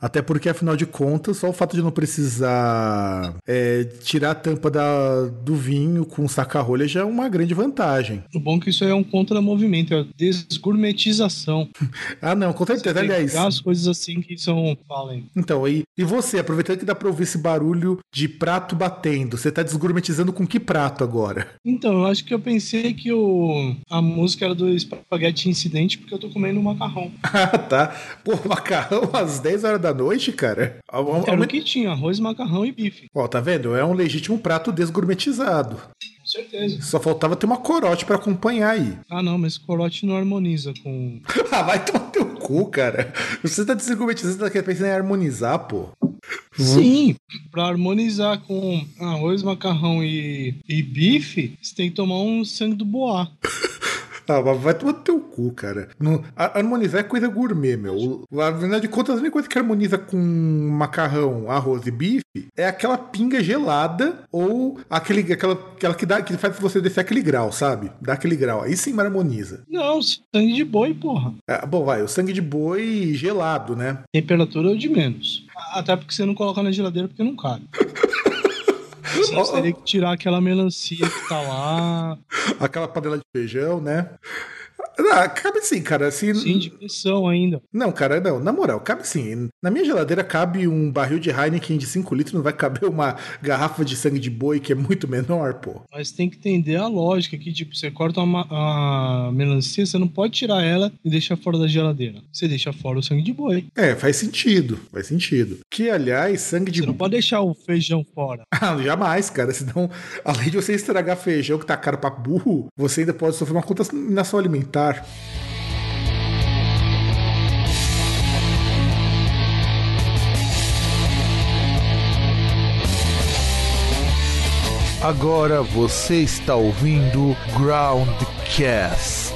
Até porque, afinal de contas, só o fato de não precisar é, tirar a tampa da, do vinho com saca-rolha já é uma grande vantagem. O bom é que isso é um contra-movimento, é a desgourmetização. ah, não, com certeza. Aliás. As coisas assim que são. Falem. Então, e, e você, aproveitando que dá pra ouvir esse barulho de prato batendo, você tá desgourmetizando com que prato agora? Então, eu acho que eu pensei que o, a música era do Espaguete Incidente porque eu tô comendo um macarrão. ah, tá. Pô, macarrão às 10 horas da noite, cara? Era o que tinha, arroz, macarrão e bife. Ó, tá vendo? É um legítimo prato desgourmetizado. Com certeza. Só faltava ter uma corote para acompanhar aí. Ah, não, mas corote não harmoniza com. ah, vai tomar teu cu, cara. Você tá desgourmetizando, você tá pensando em harmonizar, pô. Sim, para harmonizar com arroz, macarrão e, e bife, você tem que tomar um sangue do boá. Ah, vai tomar teu cu, cara. Harmonizar é coisa gourmet, meu. Afinal de contas, a única coisa que harmoniza com macarrão, arroz e bife é aquela pinga gelada ou aquele, aquela, aquela que, dá, que faz você descer aquele grau, sabe? Dá aquele grau. Aí sim harmoniza. Não, sangue de boi, porra. É, bom, vai, o sangue de boi gelado, né? Temperatura de menos. Até porque você não coloca na geladeira porque não cabe. Você teria que tirar aquela melancia que tá lá. Aquela panela de feijão, né? Ah, cabe sim, cara. Sim, de pressão ainda. Não, cara, não. Na moral, cabe sim. Na minha geladeira cabe um barril de Heineken de 5 litros, não vai caber uma garrafa de sangue de boi que é muito menor, pô. Mas tem que entender a lógica que, tipo, você corta uma a melancia, você não pode tirar ela e deixar fora da geladeira. Você deixa fora o sangue de boi. É, faz sentido. Faz sentido. Que, aliás, sangue de Você não pode deixar o feijão fora. Ah, jamais, cara. Senão, além de você estragar feijão que tá caro pra burro, você ainda pode sofrer uma contaminação alimentar. Agora você está ouvindo Groundcast.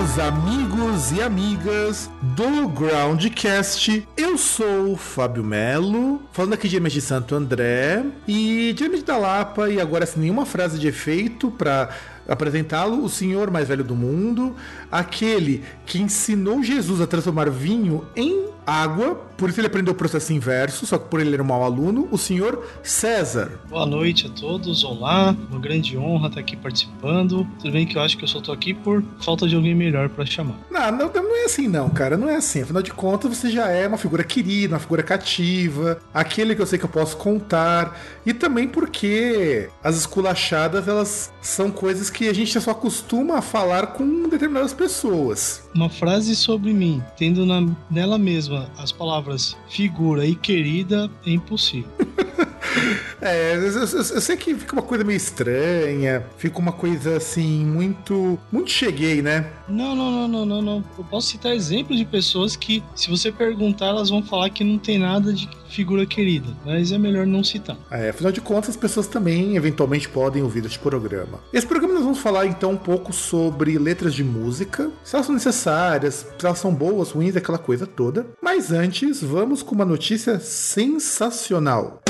Caros amigos e amigas do Groundcast. Eu sou o Fábio Melo, falando aqui de de Santo André e de da Lapa, e agora sem nenhuma frase de efeito para apresentá-lo, o senhor mais velho do mundo, aquele que ensinou Jesus a transformar vinho em água, por isso ele aprendeu o processo inverso, só que por ele era um mau aluno, o senhor César. Boa noite a todos, olá, uma grande honra estar aqui participando. Tudo bem que eu acho que eu só tô aqui por falta de alguém melhor para chamar. Não, não, não é assim não, cara, não é assim. Afinal de contas, você já é uma figura querida, uma figura cativa, aquele que eu sei que eu posso contar, e também porque as esculachadas, elas são coisas que a gente só acostuma a falar com determinadas pessoas. Uma frase sobre mim, tendo na, nela mesma as palavras figura e querida, é impossível. É, eu, eu, eu, sei que fica uma coisa meio estranha, fica uma coisa assim, muito. Muito cheguei, né? Não, não, não, não, não, não. Eu posso citar exemplos de pessoas que, se você perguntar, elas vão falar que não tem nada de figura querida, mas é melhor não citar. É, afinal de contas, as pessoas também eventualmente podem ouvir este programa. Esse programa nós vamos falar então um pouco sobre letras de música, se elas são necessárias, se elas são boas, ruins, aquela coisa toda. Mas antes, vamos com uma notícia sensacional.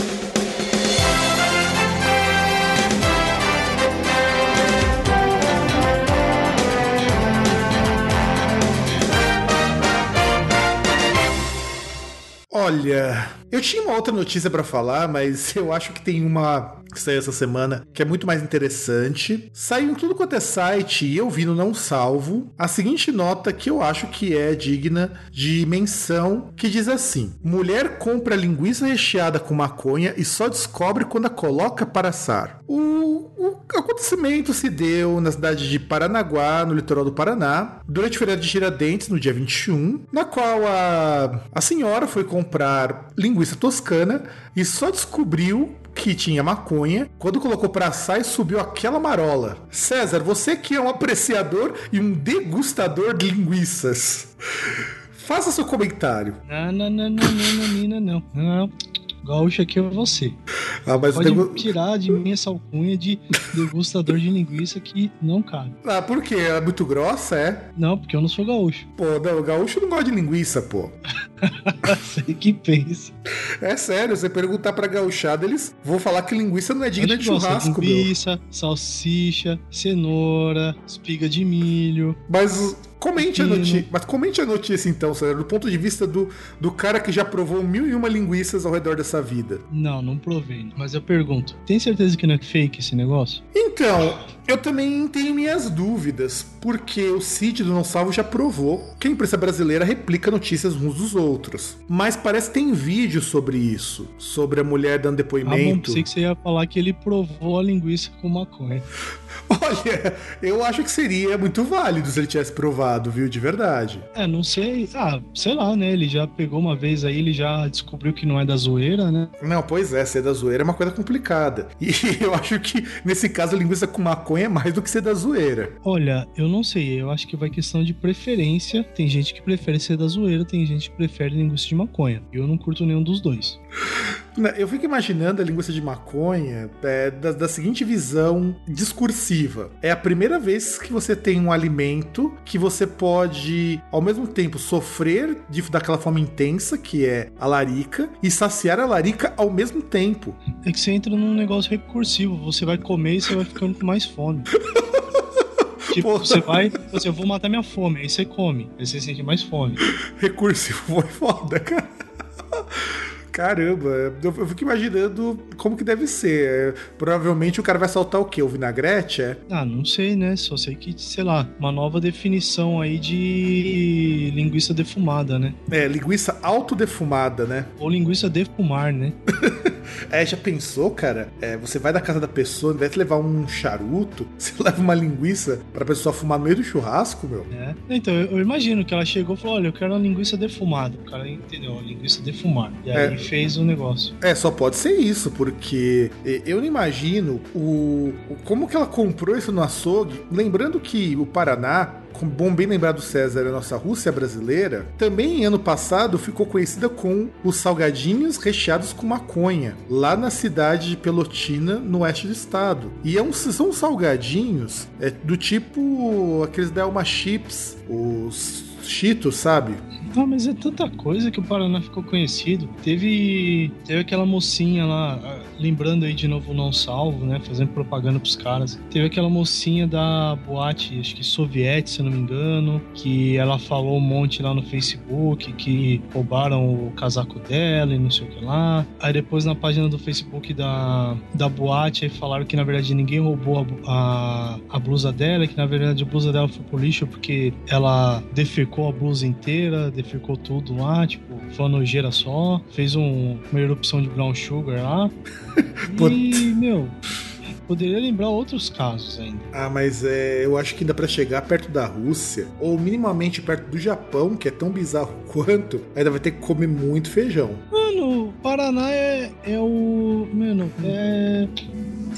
Olha, eu tinha uma outra notícia para falar, mas eu acho que tem uma que saiu essa semana que é muito mais interessante. Saiu em tudo quanto é site e eu vi no Não Salvo a seguinte nota que eu acho que é digna de menção, que diz assim: Mulher compra linguiça recheada com maconha e só descobre quando a coloca para assar. O, o acontecimento se deu na cidade de Paranaguá, no litoral do Paraná, durante o feriado de Tiradentes, no dia 21, na qual a, a senhora foi comprar linguiça toscana e só descobriu que tinha maconha. Quando colocou pra assar, subiu aquela marola. César, você que é um apreciador e um degustador de linguiças. Faça seu comentário. Não, não, não, não, não, não, não, não. não. Gaúcho aqui é você. Ah, mas Pode tirar de mim essa alcunha de degustador de linguiça que não cabe. Ah, por quê? Ela é muito grossa, é? Não, porque eu não sou gaúcho. Pô, não, o gaúcho não gosta de linguiça, pô. Sei que pensa. É sério, você perguntar pra gauchada, eles vão falar que linguiça não é digna de churrasco, meu. linguiça, salsicha, cenoura, espiga de milho. Mas comente a notícia. Mas comente a notícia então, César, do ponto de vista do, do cara que já provou mil e uma linguiças ao redor dessa vida. Não, não provei. Mas eu pergunto, tem certeza que não é fake esse negócio? Então, eu também tenho minhas dúvidas, porque o Cid do Não Salvo já provou que a imprensa brasileira replica notícias uns dos outros. Mas parece que tem vídeo sobre isso, sobre a mulher dando Ah, bom, depoimento. pensei que você ia falar que ele provou a linguiça com maconha. Olha, eu acho que seria muito válido se ele tivesse provado, viu, de verdade. É, não sei. Ah, sei lá, né? Ele já pegou uma vez aí, ele já descobriu que não é da zoeira, né? Não, pois é, ser da zoeira é uma coisa complicada. E eu acho que, nesse caso, a linguiça com maconha é mais do que ser da zoeira. Olha, eu não sei, eu acho que vai questão de preferência. Tem gente que prefere ser da zoeira, tem gente que prefere linguiça de maconha. Eu não curto nenhum dos dois. Né, Eu fico imaginando a linguiça de maconha é, da, da seguinte visão discursiva. É a primeira vez que você tem um alimento que você pode, ao mesmo tempo, sofrer de, daquela fome intensa, que é a larica, e saciar a larica ao mesmo tempo. É que você entra num negócio recursivo, você vai comer e você vai ficando com mais fome. Tipo, Porra. você vai, você, eu vou matar minha fome, aí você come, aí você sente mais fome. Recursivo foi foda, cara. Caramba, eu eu fico imaginando como que deve ser. É, Provavelmente o cara vai soltar o quê? O vinagrete? É? Ah, não sei, né? Só sei que, sei lá, uma nova definição aí de linguiça defumada, né? É, linguiça autodefumada, né? Ou linguiça defumar, né? É, já pensou, cara? É, você vai da casa da pessoa, ao invés de levar um charuto, você leva uma linguiça pra pessoa fumar no meio do churrasco, meu? É. Então, eu, eu imagino que ela chegou e falou: olha, eu quero uma linguiça defumada. O cara entendeu, linguiça defumar. E aí É. fez o negócio. É, só pode ser isso, porque eu não imagino o, o- como que ela comprou isso no açougue. Lembrando que o Paraná, com bom bem lembrado César, a nossa Rússia brasileira, também ano passado ficou conhecida com os salgadinhos recheados com maconha, lá na cidade de Pelotina, no oeste do estado. E é um, são salgadinhos é, do tipo aqueles Delma Chips, os Cheetos, sabe? Ah, mas é tanta coisa que o Paraná ficou conhecido. Teve, teve aquela mocinha lá, ah, lembrando aí de novo o Não Salvo, né? Fazendo propaganda pros caras. Teve aquela mocinha da boate, acho que soviética, se não me engano, que ela falou um monte lá no Facebook que roubaram o casaco dela e não sei o que lá. Aí depois na página do Facebook da, da boate, aí falaram que na verdade ninguém roubou a, a, a blusa dela, que na verdade a blusa dela foi pro lixo porque ela defecou a blusa inteira, defecou tudo lá, tipo, foi uma nojeira só, fez um- uma erupção de brown sugar lá. E, meu, poderia lembrar outros casos ainda. Ah, mas é, eu acho que ainda pra chegar perto da Rússia, ou minimamente perto do Japão, que é tão bizarro quanto, ainda vai ter que comer muito feijão. Mano, Paraná é, é o. Mano, é.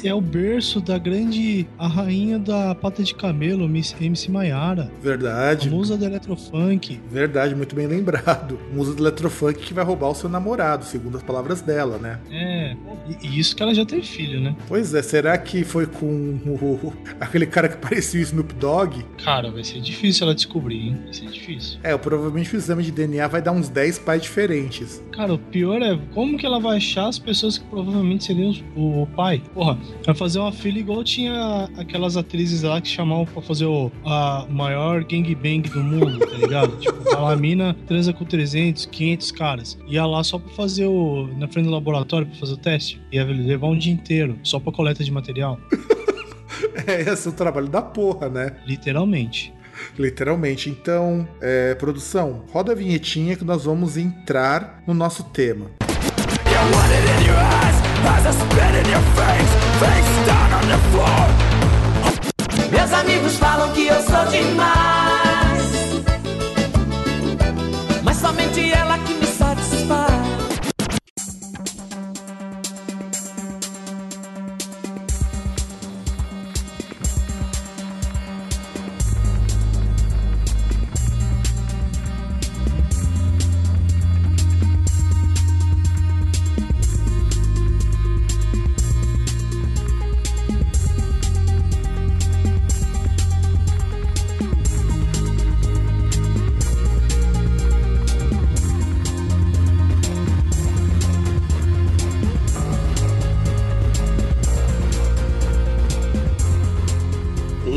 É o berço da grande. A rainha da pata de camelo, Miss MC Maiara. A Verdade, musa do eletrofunk. verdade, muito bem lembrado. Musa do Eletrofunk que vai roubar o seu namorado, segundo as palavras dela, né? É. E, isso que ela já teve filho, né? Pois é, será que foi com o- aquele cara que parecia o Snoop Dogg? Cara, vai ser difícil ela descobrir, hein? Vai ser difícil. É, provavelmente o exame de DNA vai dar uns 10 pais diferentes. Cara, o pior é como que ela vai achar as pessoas que provavelmente seriam o pai? Porra, vai fazer uma filha igual tinha aquelas atrizes lá que chamavam pra fazer o a maior gangbang do mundo, tá ligado? tipo, a mina transa com 300, 500 caras. Ia lá só pra fazer o. na frente do laboratório pra fazer o teste. Ia levar um dia inteiro só pra coleta de material. É, esse é o trabalho da porra, né? Literalmente. Literalmente. Então, é, produção, roda a vinhetinha que nós vamos entrar no nosso tema. You Meus amigos falam que eu sou demais.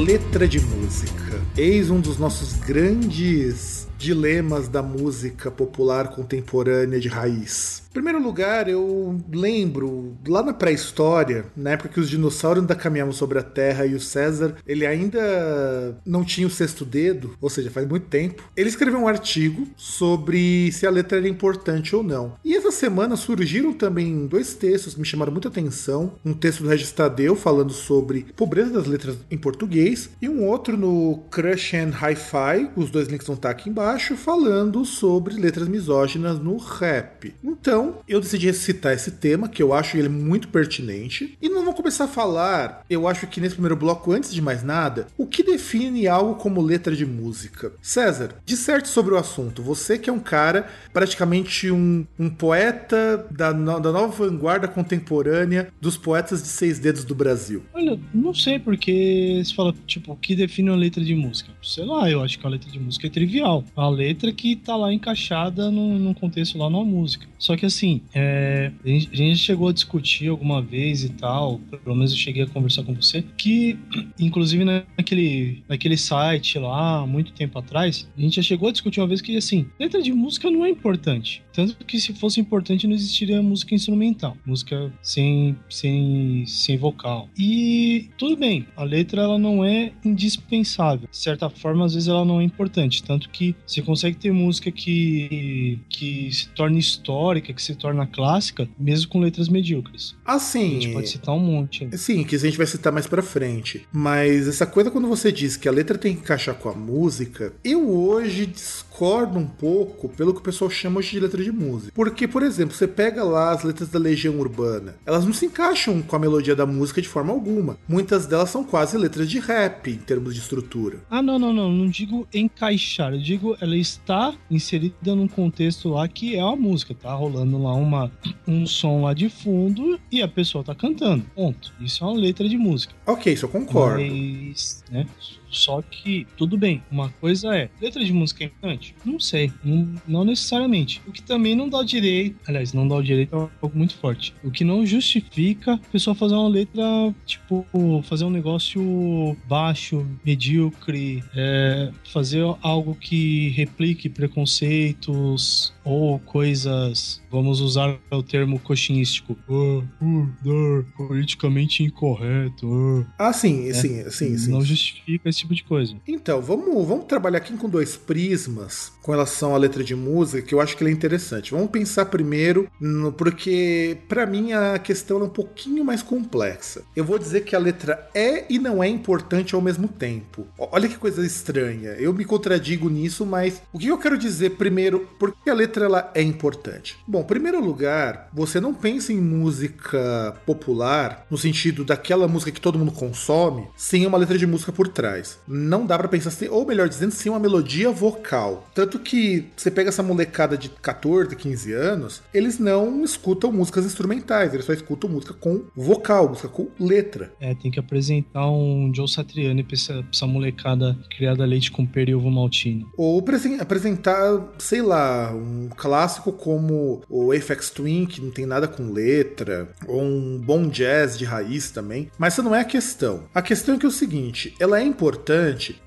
Letra de música. Eis um dos nossos grandes dilemas da música popular contemporânea de raiz. Primeiro lugar, eu lembro lá na pré-história, na época que os dinossauros ainda caminhavam sobre a Terra e o César, ele ainda não tinha o sexto dedo, ou seja, faz muito tempo. Ele escreveu um artigo sobre se a letra era importante ou não. E essa semana surgiram também dois textos que me chamaram muita atenção. Um texto do Regis Tadeu falando sobre pobreza das letras em português e um outro no Crush and Hi-Fi, os dois links vão estar aqui embaixo, falando sobre letras misóginas no rap. Então, eu decidi citar esse tema, que eu acho ele muito pertinente. E nós vamos começar a falar, eu acho que nesse primeiro bloco, antes de mais nada, o que define algo como letra de música. César, disserte sobre o assunto. Você que é um cara, praticamente um, um poeta da, no- da nova vanguarda contemporânea dos poetas de seis dedos do Brasil. Olha, não sei porque você fala, tipo, o que define uma letra de música? Sei lá, eu acho que a letra de música é trivial. A letra que tá lá encaixada num contexto lá numa música. Só que assim, é, a, gente, chegou a discutir alguma vez e tal, pelo menos eu cheguei a conversar com você, que inclusive naquele, naquele site lá, muito tempo atrás, a gente já chegou a discutir uma vez que assim, letra de música não é importante. Tanto que se fosse importante não existiria música instrumental, música sem, sem, sem vocal. E tudo bem, a letra ela não é indispensável. De certa forma, às vezes ela não é importante. Tanto que você consegue ter música que, que se torna histórica, que se torna clássica, mesmo com letras medíocres. A Assim, gente pode citar um monte. ainda. Sim, que a gente vai citar mais pra frente. Mas essa coisa quando você diz que a letra tem que encaixar com a música, eu hoje discordo um pouco pelo que o pessoal chama hoje de letra de música. Porque, por exemplo, você pega lá as letras da Legião Urbana, elas não se encaixam com a melodia da música de forma alguma. Muitas delas são quase letras de rap em termos de estrutura. Ah, não, não, não. Não digo encaixar. Eu digo ela está inserida num contexto lá que é a música. Tá rolando lá uma, um som lá de fundo e a pessoa tá cantando. Ponto. Isso é uma letra de música. Ok, isso eu concordo. Mas, né? Só que, tudo bem, uma coisa é, letra de música é importante? Não sei, não, não necessariamente. O que também não dá direito, aliás, não dá o direito é algo muito forte. O que não justifica a pessoa fazer uma letra, tipo, fazer um negócio baixo, medíocre, é, fazer algo que replique preconceitos ou coisas, vamos usar o termo coxinístico, ah, uh, dar, politicamente incorreto, ah. Ah, sim, É. sim, sim, sim. Não justifica esse tipo de coisa. Então, vamos, vamos trabalhar aqui com dois prismas com relação à letra de música, que eu acho que é interessante. Vamos pensar primeiro, no, porque para mim a questão é um pouquinho mais complexa. Eu vou dizer que a letra é e não é importante ao mesmo tempo. Olha que coisa estranha. Eu me contradigo nisso, mas o que eu quero dizer primeiro, por que a letra ela é importante? Bom, em primeiro lugar, você não pensa em música popular no sentido daquela música que todo mundo consome, sem uma letra de música por trás. Não dá pra pensar assim, ou melhor dizendo, sem uma melodia vocal. Tanto que você pega essa molecada de 14, 15 anos, eles não escutam músicas instrumentais, eles só escutam música com vocal, música com letra. É, tem que apresentar um Joe Satriani pra essa, pra essa molecada criada a leite com pera e ovo maltine. Ou presen- apresentar, sei lá, um clássico como o Aphex Twin, que não tem nada com letra, ou um bom jazz de raiz também. Mas essa não é a questão. A questão é que é o seguinte: ela é importante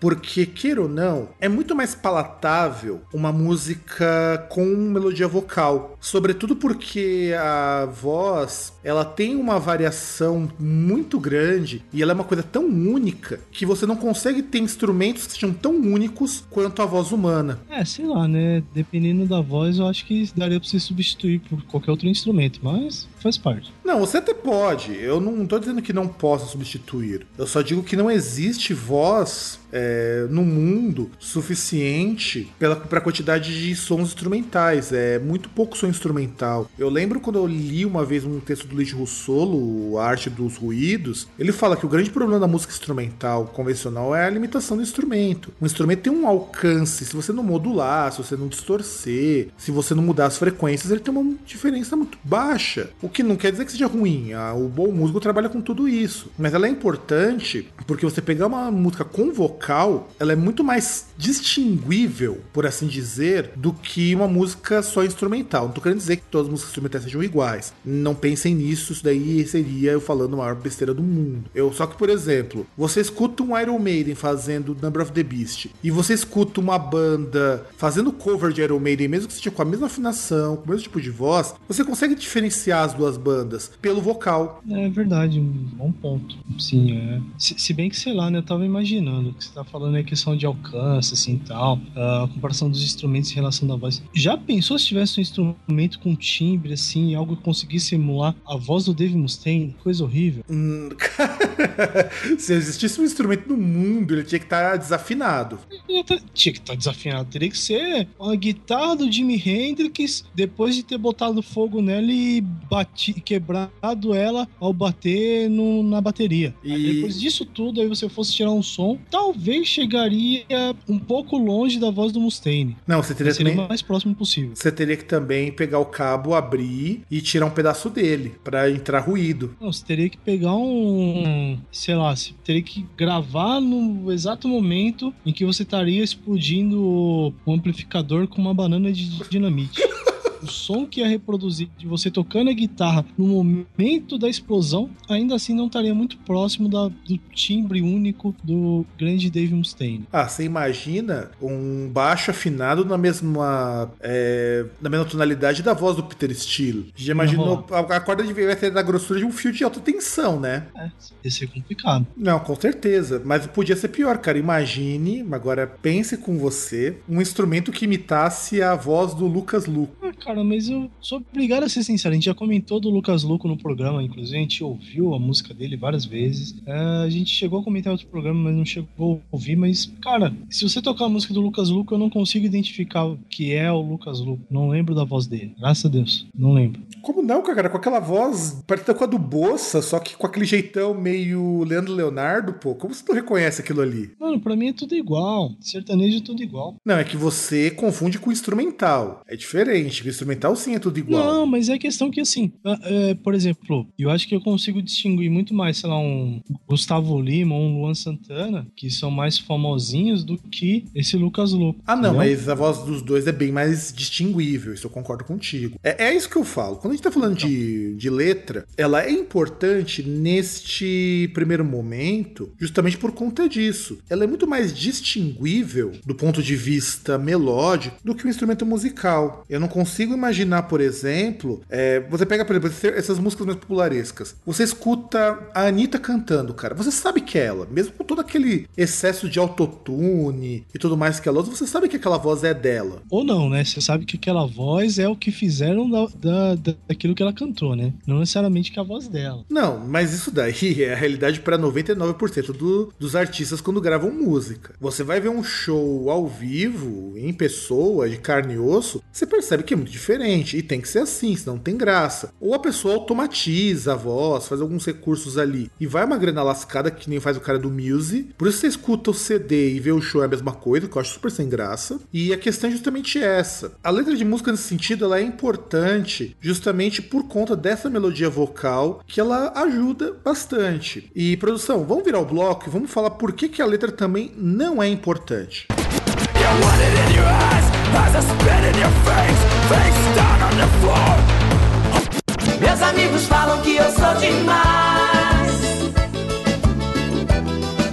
porque, queira ou não, é muito mais palatável uma música com melodia vocal. Sobretudo porque a voz ela tem uma variação muito grande e ela é uma coisa tão única que você não consegue ter instrumentos que sejam tão únicos quanto a voz humana. É, sei lá, né? Dependendo da voz, eu acho que daria pra você substituir por qualquer outro instrumento, mas faz parte. Não, você até pode. Eu não tô dizendo que não possa substituir. Eu só digo que não existe voz é, no mundo suficiente pela pra quantidade de sons instrumentais. É muito pouco som instrumental. Eu lembro quando eu li uma vez um texto do Luigi Russolo, A Arte dos Ruídos, ele fala que o grande problema da música instrumental convencional é a limitação do instrumento. O instrumento tem um alcance, se você não modular, se você não distorcer, se você não mudar as frequências, ele tem uma diferença muito baixa. O que não quer dizer que seja ruim. O bom músico trabalha com tudo isso. Mas ela é importante porque você pegar uma música com vocal, ela é muito mais distinguível, por assim dizer, do que uma música só instrumental. Não tô querendo dizer que todas as músicas instrumentais sejam iguais. Não pensem nisso, isso daí seria eu falando a maior besteira do mundo. Eu, só que, por exemplo, você escuta um Iron Maiden fazendo Number of the Beast e você escuta uma banda fazendo cover de Iron Maiden, mesmo que seja com a mesma afinação, com o mesmo tipo de voz, você consegue diferenciar as duas bandas pelo vocal. É verdade, um bom ponto. Sim, é. Se, se bem que, sei lá, né? Eu tava imaginando que você tá falando é questão de alcance, assim e tal, a comparação dos instrumentos em relação da voz. Já pensou se tivesse um instrumento com timbre, assim, algo que conseguisse emular a voz do Dave Mustaine? Coisa horrível. Hum, cara, se existisse um instrumento no mundo, ele tinha que estar desafinado. Ele tá- Tinha que estar desafinado. Teria que ser a guitarra do Jimi Hendrix depois de ter botado fogo nela e bati, quebrado ela ao bater no- na bateria. Aí E- depois disso tudo, aí você fosse tirar um som, talvez chegaria um pouco longe da voz do Mustaine. Não, você teria Seria também. o mais próximo possível. Você teria que também pegar o cabo, abrir e tirar um pedaço dele pra entrar ruído. Não, você teria que pegar um. Sei lá, você teria que gravar no exato momento em que você estaria explodindo um amplificador com uma banana de dinamite. O som que ia reproduzir de você tocando a guitarra no momento da explosão, ainda assim não estaria muito próximo da- do timbre único do grande Dave Mustaine. Ah, você imagina um baixo afinado na mesma é, na mesma tonalidade da voz do Peter Steele. Já imaginou? A, a corda de vai ter da grossura de um fio de alta tensão, né? É, ia ser complicado. Não, com certeza. Mas podia ser pior, cara. Imagine, agora pense com você, um instrumento que imitasse a voz do Lucas Luco. Ah, cara, mas eu sou obrigado a ser sincero. A gente já comentou do Lucas Luco no programa, inclusive a gente ouviu a música dele várias vezes. É, a gente chegou a comentar em outro programa, mas não chegou a ouvir. Mas, cara, se você tocar a música do Lucas Luco, eu não consigo identificar o que é o Lucas Luco. Não lembro da voz dele. Graças a Deus. Não lembro. Como não, cara? Com aquela voz parecida com a do Bossa, só que com aquele jeitão meio Leandro Leonardo, pô. Como você não reconhece aquilo ali? Mano, pra mim é tudo igual. Sertanejo é tudo igual. Não, é que você confunde com o instrumental. É diferente. Instrumental sim é tudo igual. Não, mas é questão que assim, ah, é, por exemplo, eu acho que eu consigo distinguir muito mais, sei lá, um Gustavo Lima ou um Luan Santana, que são mais famosinhos do que esse Lucas Luco. Ah, não, entendeu? mas a voz dos dois é bem mais distinguível, isso eu concordo contigo. É, é isso que eu falo. Quando a gente tá falando de, de letra, ela é importante neste primeiro momento, justamente por conta disso. Ela é muito mais distinguível do ponto de vista melódico do que o instrumento musical. Eu não consigo imaginar, por exemplo, é, você pega, por exemplo, essas músicas mais popularescas. Você escuta a Anitta cantando, cara. Você sabe que é ela, mesmo com todo aquele excesso de autotune e tudo mais que ela usa, você sabe que aquela voz é dela. Ou não, né? Você sabe que aquela voz é o que fizeram da, da, da- daquilo que ela cantou, né? Não necessariamente que é a voz dela. Não, mas isso daí é a realidade para 99% do- dos artistas quando gravam música. Você vai ver um show ao vivo, em pessoa, de carne e osso, você percebe que é muito diferente. E tem que ser assim, senão não tem graça. Ou a pessoa automatiza a voz, faz alguns recursos ali e vai uma grana lascada que nem faz o cara do Muse. Por isso você escuta o CD e vê o show é a mesma coisa, que eu acho super sem graça. E a questão é justamente essa. A letra de música nesse sentido ela é importante justamente por conta dessa melodia vocal que ela ajuda bastante. E produção, vamos virar o bloco e vamos falar por que, que a letra também não é importante. You spit in your face, face down on the floor. Meus amigos falam que eu sou demais.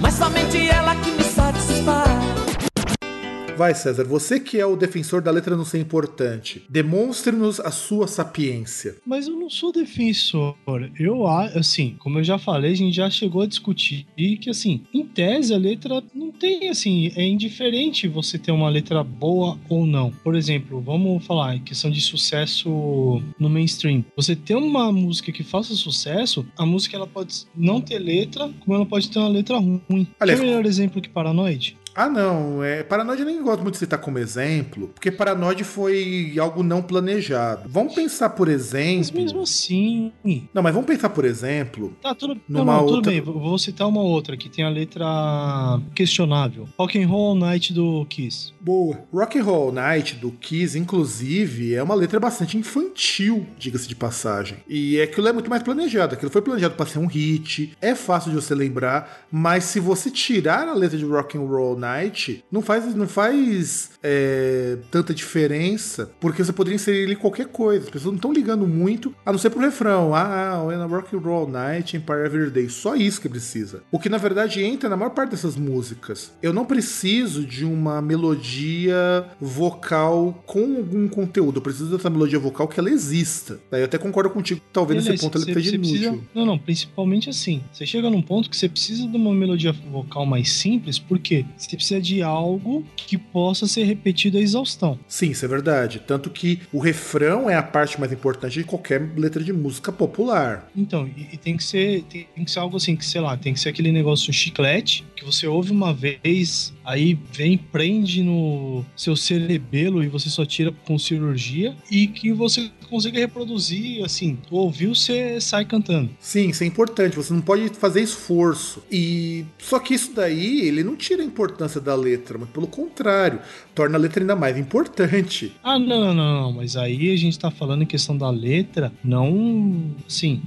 Mas somente ela. Vai, César, você que é o defensor da letra não ser importante, demonstre-nos a sua sapiência. Mas eu não sou defensor. Eu, assim, como eu já falei, a gente já chegou a discutir que, assim, em tese a letra não tem, assim, é indiferente você ter uma letra boa ou não. Por exemplo, vamos falar em questão de sucesso no mainstream. Você ter uma música que faça sucesso, a música ela pode não ter letra, como ela pode ter uma letra ruim. Aliás, Quer um melhor exemplo que Paranoid? Ah, não, é, Paranoide eu nem gosto muito de citar como exemplo, porque Paranoide foi algo não planejado. Vamos pensar, por Mas exemplo. mesmo assim. Não, mas vamos pensar, por exemplo. Tá, tudo, Numa não, tudo outra- bem. Vou vou citar uma outra que tem a letra questionável. Rock and Roll Night do Kiss. Boa. Rock and Roll Night do Kiss, inclusive, é uma letra bastante infantil, diga-se de passagem. E aquilo é muito mais planejado. Aquilo foi planejado para ser um hit, é fácil de você lembrar, mas se você tirar a letra de Rock and Roll Night não faz, não faz é, tanta diferença, porque você poderia inserir ele qualquer coisa. As pessoas não estão ligando muito, a não ser pro refrão. Ah, when I rock and roll night, Empire Every Day. Só isso que precisa. O que na verdade entra na maior parte dessas músicas. Eu não preciso de uma melodia vocal com algum conteúdo. Eu preciso dessa melodia vocal que ela exista. Daí eu até concordo contigo que talvez Beleza, nesse ponto ele esteja inútil. precisa- Não, não, principalmente assim. Você chega num ponto que você precisa de uma melodia vocal mais simples, porque você precisa de algo que possa ser repetido à exaustão. Sim, isso é verdade. Tanto que o refrão é a parte mais importante de qualquer letra de música popular. Então, e, e tem que ser tem, tem que ser algo assim, que sei lá, tem que ser aquele negócio chiclete que você ouve uma vez, aí vem, prende no seu cerebelo e você só tira com cirurgia e que você consiga reproduzir, assim, ouviu, você sai cantando. Sim, isso é importante. Você não pode fazer esforço. E só que isso daí, ele não tira a importância da letra, mas pelo contrário, torna a letra ainda mais importante. Ah, não, não, não, mas aí a gente tá falando em questão da letra, não, assim,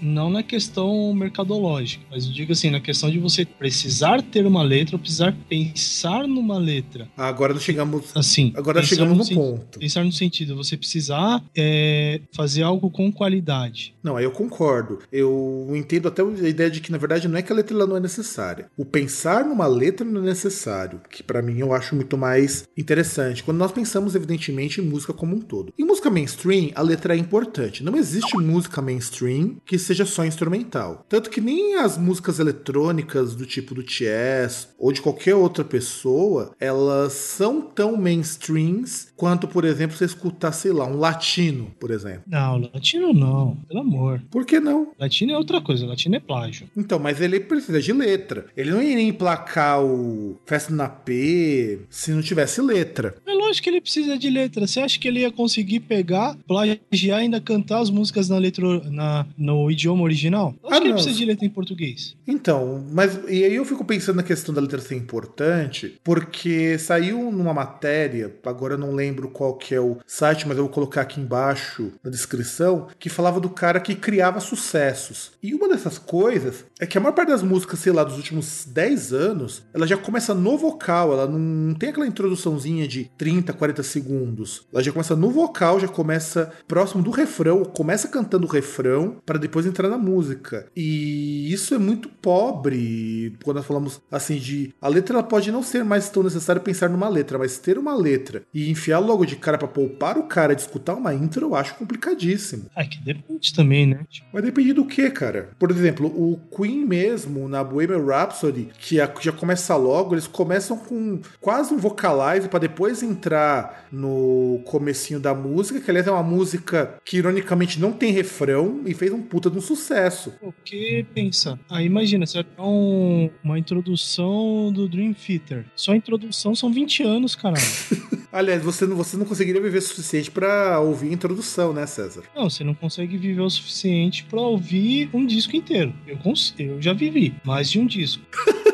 não na questão mercadológica, mas eu digo assim, na questão de você precisar ter uma letra, ou precisar pensar numa letra. Agora nós chegamos. Assim, Agora chegamos no sen- ponto. Pensar no sentido, você precisar é, fazer algo com qualidade. Não, aí eu concordo. Eu entendo até a ideia de que, na verdade, não é que a letra ela não é necessária. O pensar numa letra não é necessário, que pra mim eu acho muito mais interessante. Quando nós pensamos, evidentemente, em música como um todo. Em música mainstream, a letra é importante. Não existe música mainstream que seja só instrumental. Tanto que nem as músicas eletrônicas do tipo do Chess ou de qualquer outra pessoa, elas são tão mainstreams quanto, por exemplo, você escutar, sei lá, um latino, por exemplo. Não, latino não, pelo amor. Por que não? Latino é outra coisa, latino é plágio. Então, mas ele precisa de letra. Ele não iria emplacar o Festa na P se não tivesse letra. É lógico que ele precisa de letra. Você acha que ele ia conseguir pegar, plagiar e ainda cantar as músicas na letra, na, no idioma original? Ah, que ele não. precisa de letra em português. Então, mas e aí eu fico pensando na questão da letra ser importante, porque saiu numa matéria, agora eu não lembro qual que é o site, mas eu vou colocar aqui embaixo na descrição, que falava do cara que criava sucessos. E uma dessas coisas é que a maior parte das músicas, sei lá, dos últimos 10 anos, ela já começa no vocal, ela não tem aquela introduçãozinha de 30, 40 segundos. Ela já começa no vocal, já começa próximo do refrão, começa cantando o refrão para depois entrar na música. E isso é muito pobre quando nós falamos assim de a letra ela pode não ser mais tão necessário pensar numa letra, mas ter uma letra e enfiar logo de cara para poupar o cara de escutar uma intro, eu acho complicadíssimo. Ah, que depende também, né? Tipo, Vai depender do que, cara? Por exemplo, o Queen mesmo, na Bohemian Rhapsody, que já começa logo, eles começam com quase um vocalize para depois entrar no comecinho da música, que aliás é uma música que ironicamente não tem refrão e fez um puta de um sucesso. porque pensa, aí imagina, você vai pegar um- uma introdução do Dream Theater. Só a introdução são 20 anos, caralho. Aliás, você não, você não conseguiria viver o suficiente para ouvir a introdução, né, César? Não, você não consegue viver o suficiente pra ouvir um disco inteiro. Eu, cons- eu já vivi mais de um disco.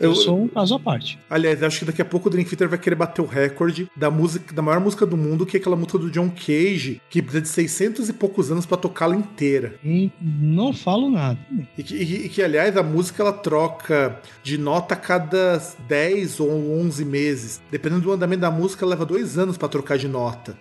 Eu, Eu- sou um caso à parte. Aliás, acho que daqui a pouco o Dream Theater vai querer bater o recorde da música, da maior música do mundo, que é aquela música do John Cage, que precisa de 600 e poucos anos para tocá-la inteira. E não falo nada. E que, e- e que, aliás, a música ela troca de nota a cada 10 ou 11 meses. Dependendo do andamento da música, leva dois anos pra trocar de nota.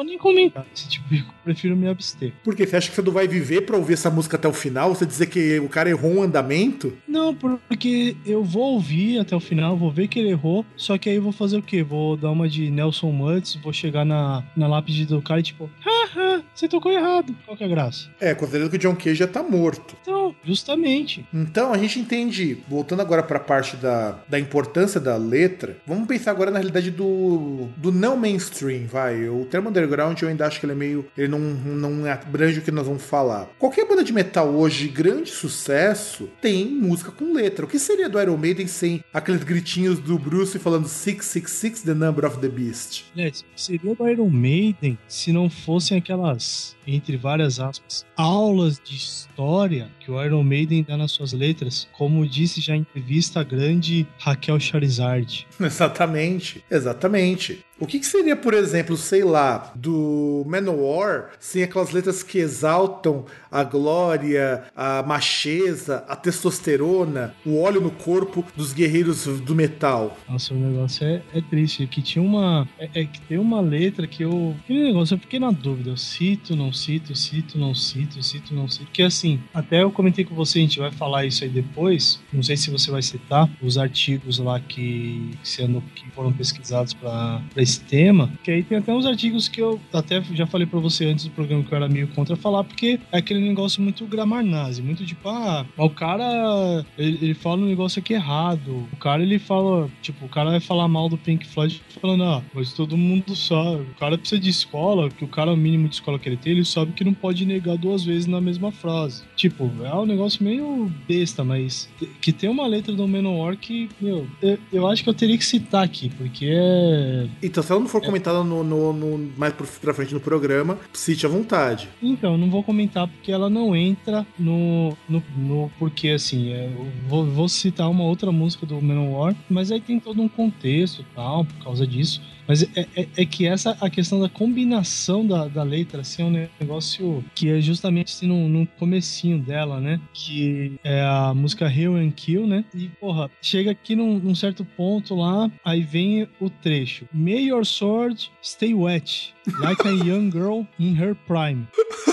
Vou nem comentar. Esse tipo de coisa, eu prefiro me abster. Por quê? Você acha que você não vai viver pra ouvir essa música até o final? Você dizer que o cara errou um andamento? Não, porque eu vou ouvir até o final, vou ver que ele errou, só que aí eu vou fazer o quê? Vou dar uma de Nelson Muntz, vou chegar na, na lápide do cara e tipo, haha, você tocou errado. Qual que é a graça? É, considerando que o John Cage já tá morto. Então, justamente. Então a gente entende, voltando agora para a parte da, da importância da letra, vamos pensar agora na realidade do, do não mainstream, vai. O termo underground eu ainda acho que ele é meio. Ele não, não abrange o que nós vamos falar. Qualquer banda de metal hoje, de grande sucesso, tem música com letra. O que seria do Iron Maiden sem aqueles gritinhos do Bruce falando 666 The Number of the Beast? Aliás, seria do Iron Maiden se não fossem aquelas, entre várias aspas, aulas de história que o Iron Maiden dá nas suas letras, como disse já em entrevista a grande Raquel Charizard. Exatamente, exatamente. O que, que seria, por exemplo, sei lá, do Manowar, sem aquelas letras que exaltam a glória, a macheza, a testosterona, o óleo no corpo dos guerreiros do metal? Nossa, o negócio é, é triste. Que tinha uma. É, é que tem uma letra que eu. Aquele negócio, eu fiquei na dúvida. Eu cito, não cito, cito, não cito, cito, não cito. Porque assim, até eu comentei com você, a gente vai falar isso aí depois. Não sei se você vai citar os artigos lá que, que, sendo, que foram pesquisados para esse tema. Que aí tem até uns artigos que eu até já falei para você antes do programa que eu era meio contra falar, porque é aquele negócio muito gramar nazi, muito tipo, ah, o cara ele, ele fala um negócio aqui errado. O cara ele fala, tipo, o cara vai falar mal do Pink Floyd falando, ah, mas todo mundo sabe. O cara precisa de escola, que o cara, o mínimo de escola que ele tem, ele sabe que não pode negar duas vezes na mesma frase. Tipo, é um negócio meio besta, mas que tem uma letra do Menor que, meu, eu, eu acho que eu teria que citar aqui, porque é. Então, se ela não for é... comentada no, no, no, mais pra frente no programa, cite à vontade. Então, não vou comentar porque ela não entra no. no, no porque, assim, é, vou, vou citar uma outra música do Menor, mas aí tem todo um contexto tal, por causa disso. Mas é, é, é, que essa a questão da combinação da, da letra assim, é um negócio que é justamente assim, no, no comecinho dela, né? Que é a música Hail and Kill, né? E, porra, chega aqui num, num certo ponto lá, aí vem o trecho. May your sword stay wet, like a young girl in her prime.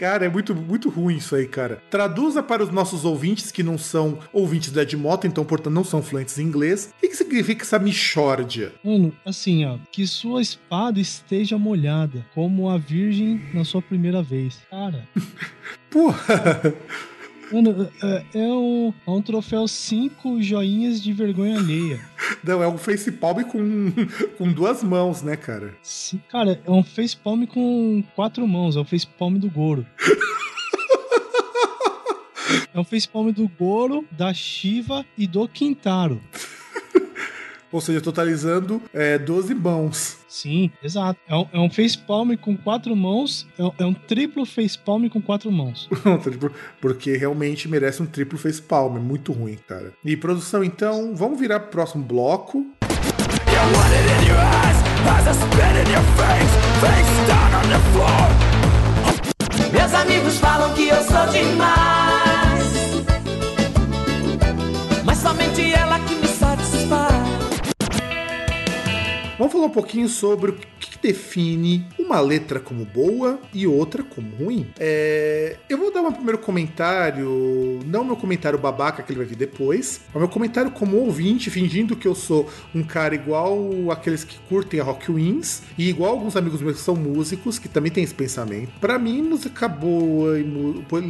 Cara, é muito, muito ruim isso aí, cara. Traduza para os nossos ouvintes que não são ouvintes do Edmoto, então, portanto, não são fluentes em inglês. O que, que significa essa michórdia? Mano, assim, ó. Que sua espada esteja molhada, como a virgem na sua primeira vez. Cara. Porra! Mano, é, é, um, é um troféu cinco joinhas de vergonha alheia. Não, é um facepalm com, com duas mãos, né, cara? Sim, cara, é um facepalm com quatro mãos, é o facepalm do Goro. é um facepalm do Goro, da Shiva e do Quintaro. Ou seja, totalizando é, 12 mãos. Sim, exato. É um, é um facepalm com quatro mãos, é um, é um triplo facepalm com quatro mãos. Porque realmente merece um triplo facepalm, é muito ruim, cara. E produção, então, vamos virar pro próximo bloco. Meus amigos falam que eu sou demais, Falar um pouquinho sobre define uma letra como boa e outra como ruim. É... Eu vou dar um primeiro comentário, não meu comentário babaca que ele vai vir depois, mas meu comentário como ouvinte, fingindo que eu sou um cara igual aqueles que curtem a Rock Wins e igual alguns amigos meus que são músicos, que também têm esse pensamento. Para mim, música boa e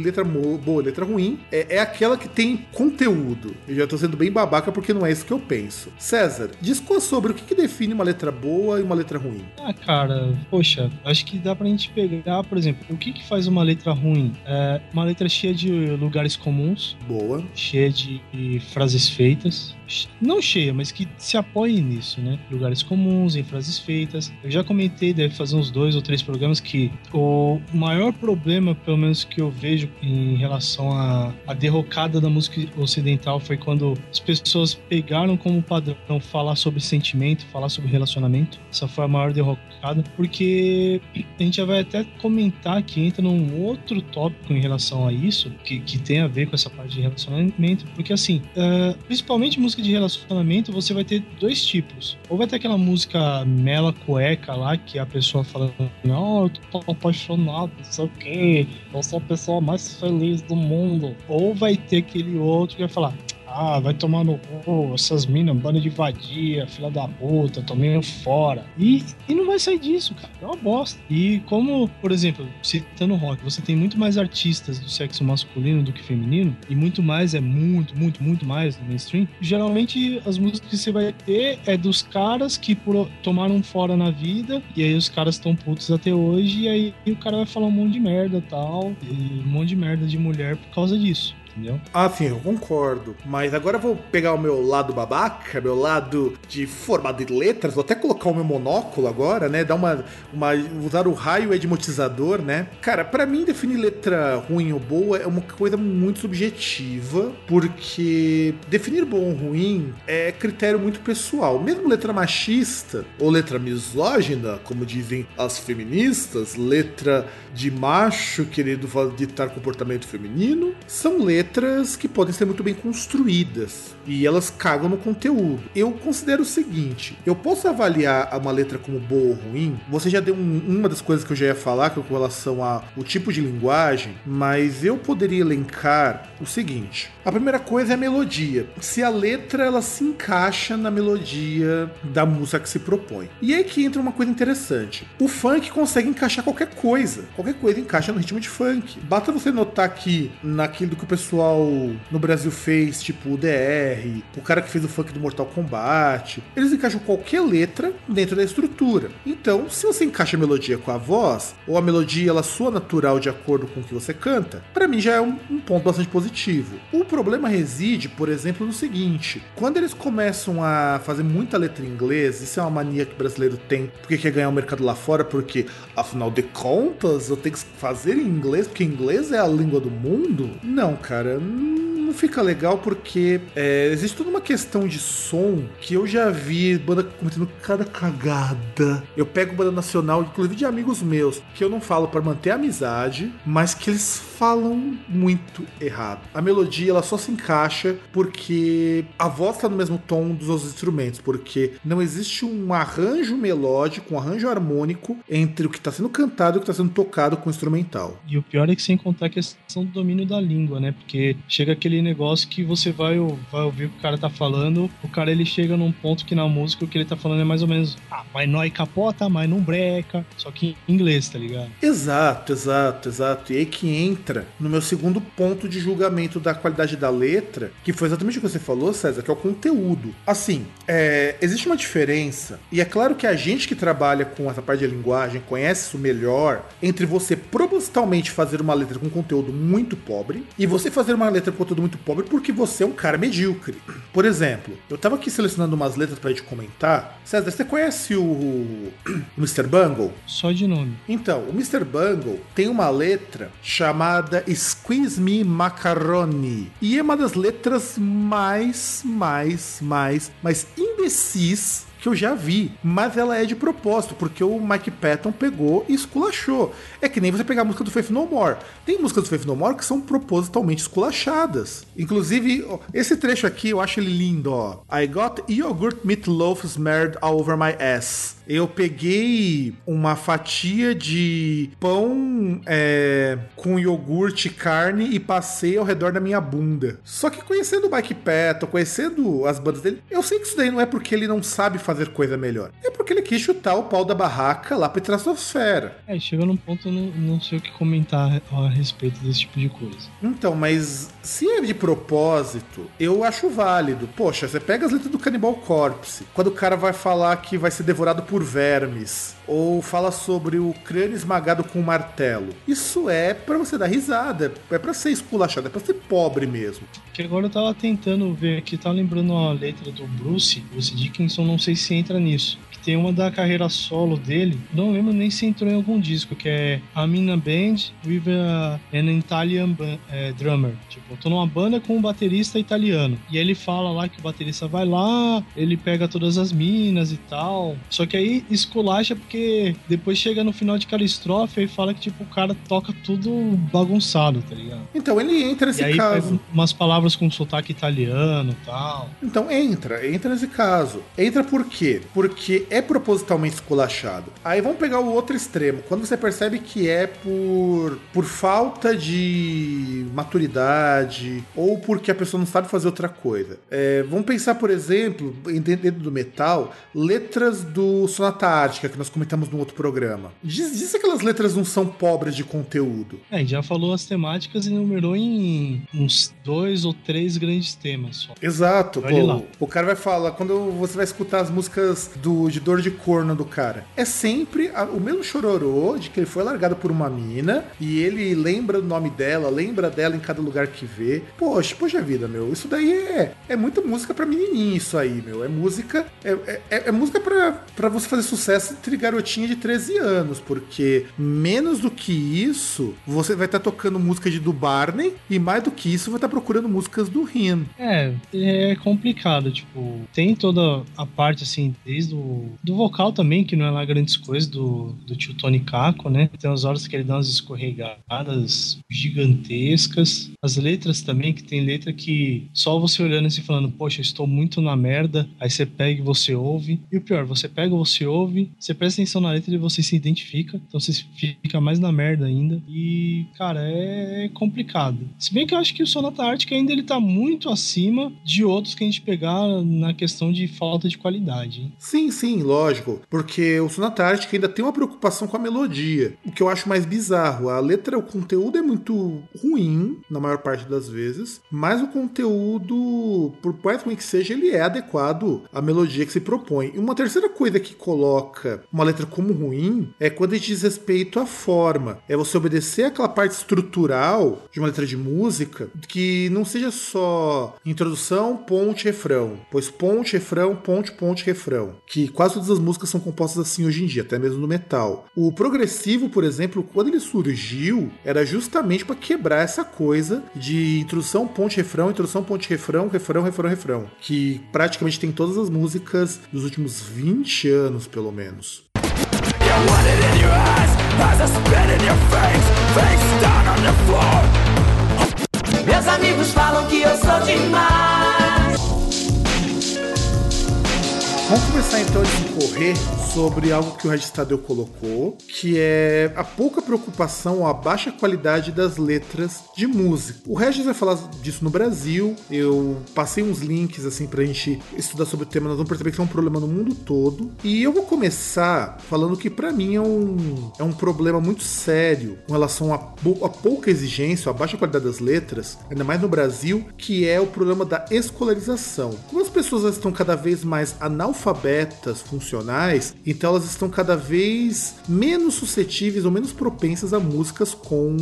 letra boa, letra ruim é, é aquela que tem conteúdo. Eu já tô sendo bem babaca porque não é isso que eu penso. César, discorra sobre o que, que define uma letra letra boa e uma letra ruim? Ah, cara, poxa, acho que dá pra gente pegar, por exemplo, o que que faz uma letra ruim? É uma letra cheia de lugares comuns. Boa. Cheia de frases feitas não cheia, mas que se apoie nisso, né? Lugares comuns, em frases feitas. Eu já comentei, deve fazer uns dois ou três programas, que o maior problema, pelo menos que eu vejo em relação à, à derrocada da música ocidental foi quando as pessoas pegaram como padrão falar sobre sentimento, falar sobre relacionamento. Essa foi a maior derrocada, porque a gente já vai até comentar que entra num outro tópico em relação a isso, que, que tem a ver com essa parte de relacionamento, porque assim, uh, principalmente música música de relacionamento, você vai ter dois tipos. Ou vai ter aquela música mela cueca lá, que a pessoa fala, não, eu tô apaixonado, não sei o quê, eu sou a pessoa mais feliz do mundo. Ou vai ter aquele outro que vai falar, ah, vai tomar no cu, essas minas, banda de vadia, filha da puta, tô fora. E, e não vai sair disso, cara. É uma bosta. E como, por exemplo, citando rock, você tem muito mais artistas do sexo masculino do que feminino, e muito mais, é muito, muito, muito mais no mainstream. Geralmente, as músicas que você vai ter é dos caras que por, tomaram fora na vida, e aí os caras estão putos até hoje, e aí o cara vai falar um monte de merda tal, e um monte de merda de mulher por causa disso. Entendeu? Ah, sim, eu concordo. Mas agora eu vou pegar o meu lado babaca, meu lado de formado de letras, vou até colocar o meu monóculo agora, né? Dar uma. uma usar o raio edmotizador, né? Cara, para mim definir letra ruim ou boa é uma coisa muito subjetiva, porque definir bom ou ruim é critério muito pessoal. Mesmo letra machista ou letra misógina, como dizem as feministas, letra de macho querendo ditar comportamento feminino, são letras que podem ser muito bem construídas e elas cagam no conteúdo. Eu considero o seguinte: eu posso avaliar uma letra como boa ou ruim. Você já deu um, uma das coisas que eu já ia falar que é com relação ao tipo de linguagem, mas eu poderia elencar o seguinte: a primeira coisa é a melodia. Se a letra ela se encaixa na melodia da música que se propõe. E aí que entra uma coisa interessante. O funk consegue encaixar qualquer coisa. Qualquer coisa encaixa no ritmo de funk. Basta você notar que naquilo que o pessoal no Brasil fez, tipo o DR, o cara que fez o funk do Mortal Kombat, eles encaixam qualquer letra dentro da estrutura. Então, se você encaixa a melodia com a voz, ou a melodia ela soa natural de acordo com o que você canta, para mim já é um, um ponto bastante positivo. O problema reside, por exemplo, no seguinte: quando eles começam a fazer muita letra em inglês, isso é uma mania que o brasileiro tem, porque quer ganhar o mercado lá fora, porque afinal de contas eu tenho que fazer em inglês, porque inglês é a língua do mundo? Não, cara, Adam. Não fica legal porque é, existe toda uma questão de som que eu já vi banda cometendo cada cagada. Eu pego banda nacional, inclusive de amigos meus, que eu não falo para manter a amizade, mas que eles falam muito errado. A melodia ela só se encaixa porque a voz está no mesmo tom dos outros instrumentos, porque não existe um arranjo melódico, um arranjo harmônico entre o que está sendo cantado e o que está sendo tocado com o instrumental. E o pior é que sem contar a questão do domínio da língua, né? Porque chega aquele negócio que você vai, vai ouvir o que o cara tá falando, o cara ele chega num ponto que na música o que ele tá falando é mais ou menos, ah, mas nós capota, mas não breca, só que em inglês, tá ligado? Exato, exato, exato. E aí que entra no meu segundo ponto de julgamento da qualidade da letra, que foi exatamente o que você falou, César, que é o conteúdo. Assim, é, existe uma diferença, e é claro que a gente que trabalha com essa parte de linguagem conhece isso melhor, entre você propositalmente fazer uma letra com conteúdo muito pobre e você fazer uma letra com conteúdo muito pobre porque você é um cara medíocre. Por exemplo, eu tava aqui selecionando umas letras pra gente comentar. César, você conhece o, o Mr. Bungle? Só de nome. Então, o Mr. Bungle tem uma letra chamada Squeeze Me Macaroni. E é uma das letras mais, mais, mais, mais imbecis que eu já vi, mas ela é de propósito, porque o Mike Patton pegou e esculachou. É que nem você pegar a música do Faith No More. Tem músicas do Faith No More que são propositalmente esculachadas. Inclusive, esse trecho aqui eu acho ele lindo, ó. I got yogurt meatloaf smeared all over my ass. Eu peguei uma fatia de pão é, com iogurte e carne e passei ao redor da minha bunda. Só que conhecendo o Mike Patton, conhecendo as bandas dele, eu sei que isso daí não é porque ele não sabe fazer fazer coisa melhor. É porque ele quis chutar o pau da barraca lá pra estratosfera. É, chega num ponto eu não, não sei o que comentar a respeito desse tipo de coisa. Então, mas se é de propósito, eu acho válido. Poxa, você pega as letras do Cannibal Corpse, quando o cara vai falar que vai ser devorado por vermes, ou fala sobre o crânio esmagado com um martelo. Isso é para você dar risada, é para ser esculachado, é pra ser pobre mesmo. Que agora eu tava tentando ver aqui, tá lembrando a letra do Bruce, Bruce Dickinson, não sei se entra nisso tem uma da carreira solo dele, não lembro nem se entrou em algum disco, que é a band with a, an Italian é, drummer. Tipo, eu tô numa banda com um baterista italiano. E ele fala lá que o baterista vai lá, ele pega todas as minas e tal. Só que aí esculacha porque depois chega no final de cada estrofe e fala que tipo, o cara toca tudo bagunçado, tá ligado? Então ele entra nesse e aí caso. Pega umas palavras com sotaque italiano e tal. Então entra, entra nesse caso. Entra por quê? Porque é propositalmente esculachado. Aí vamos pegar o outro extremo, quando você percebe que é por, por falta de maturidade ou porque a pessoa não sabe fazer outra coisa. É, vamos pensar, por exemplo, dentro do metal, letras do Sonata Ártica, que nós comentamos comentamos no outro programa. Diz, diz que aquelas letras não são pobres de conteúdo. É, a gente já falou as temáticas e numerou em uns dois ou três grandes temas só. Exato, pô. O cara vai falar, quando você vai escutar as músicas do, de dor de corno do cara, é sempre a- o mesmo chororô de que ele foi largado por uma mina e ele lembra o nome dela, lembra dela em cada lugar que vê. Poxa, poxa vida, meu. Isso daí é, é muita música pra menininha, isso aí, meu. É música. É, é, é- música pra, pra você fazer sucesso entre garotinha de 13 anos, porque menos do que isso, você vai estar tocando música de do Barney e mais do que isso, vai estar procurando músicas do Rin. É, é complicado, tipo, tem toda a parte, assim, desde o do vocal também, que não é lá grandes coisas, do, do tio Tony Caco, né? Tem umas horas que ele dá umas escorregadas gigantescas. As letras também, que tem letra que só você olhando assim, falando, poxa, estou muito na merda, aí você pega e você ouve. E o pior, você pega, você ouve, você presta atenção na letra e você se identifica, então você fica mais na merda ainda. E, cara, é complicado. Se bem que eu acho que o Sonata Ártica ainda ele tá muito acima de outros que a gente pegar na questão de falta de qualidade. hein? Sim, sim, lógico. Porque o Sonata Ártica ainda tem uma preocupação com a melodia. O que eu acho mais bizarro. A letra, o conteúdo é muito ruim, na maior parte das vezes. Mas o conteúdo, por mais ruim que seja, ele é adequado à melodia que se propõe. E uma terceira coisa que coloca uma letra como ruim é quando a gente diz respeito à forma. É você obedecer aquela parte estrutural de uma letra de música que não seja só introdução, ponte, refrão. Pois ponte, refrão, ponte, ponte, refrão. Que quase todas as músicas são compostas assim hoje em dia, até mesmo no metal. O progressivo, por exemplo, quando ele surgiu, era justamente para quebrar essa coisa de introdução, ponte, refrão, introdução, ponte, refrão, refrão, refrão, refrão. Que praticamente tem todas as músicas dos últimos 20 anos, pelo menos. You want it in your eyes as I spit in your face, face down on the floor. Meus amigos falam que eu sou demais. Vamos começar então a discorrer sobre algo que o Regis Tadeu colocou, que é a pouca preocupação ou a baixa qualidade das letras de música. O Regis vai falar disso no Brasil, eu passei uns links assim pra gente estudar sobre o tema, nós vamos perceber que é um problema no mundo todo. E eu vou começar falando que pra mim é um, é um problema muito sério com relação a pouca exigência, a baixa qualidade das letras, ainda mais no Brasil, que é o problema da escolarização. Como as pessoas estão cada vez mais analfabetas funcionais, então elas estão cada vez menos suscetíveis ou menos propensas a músicas com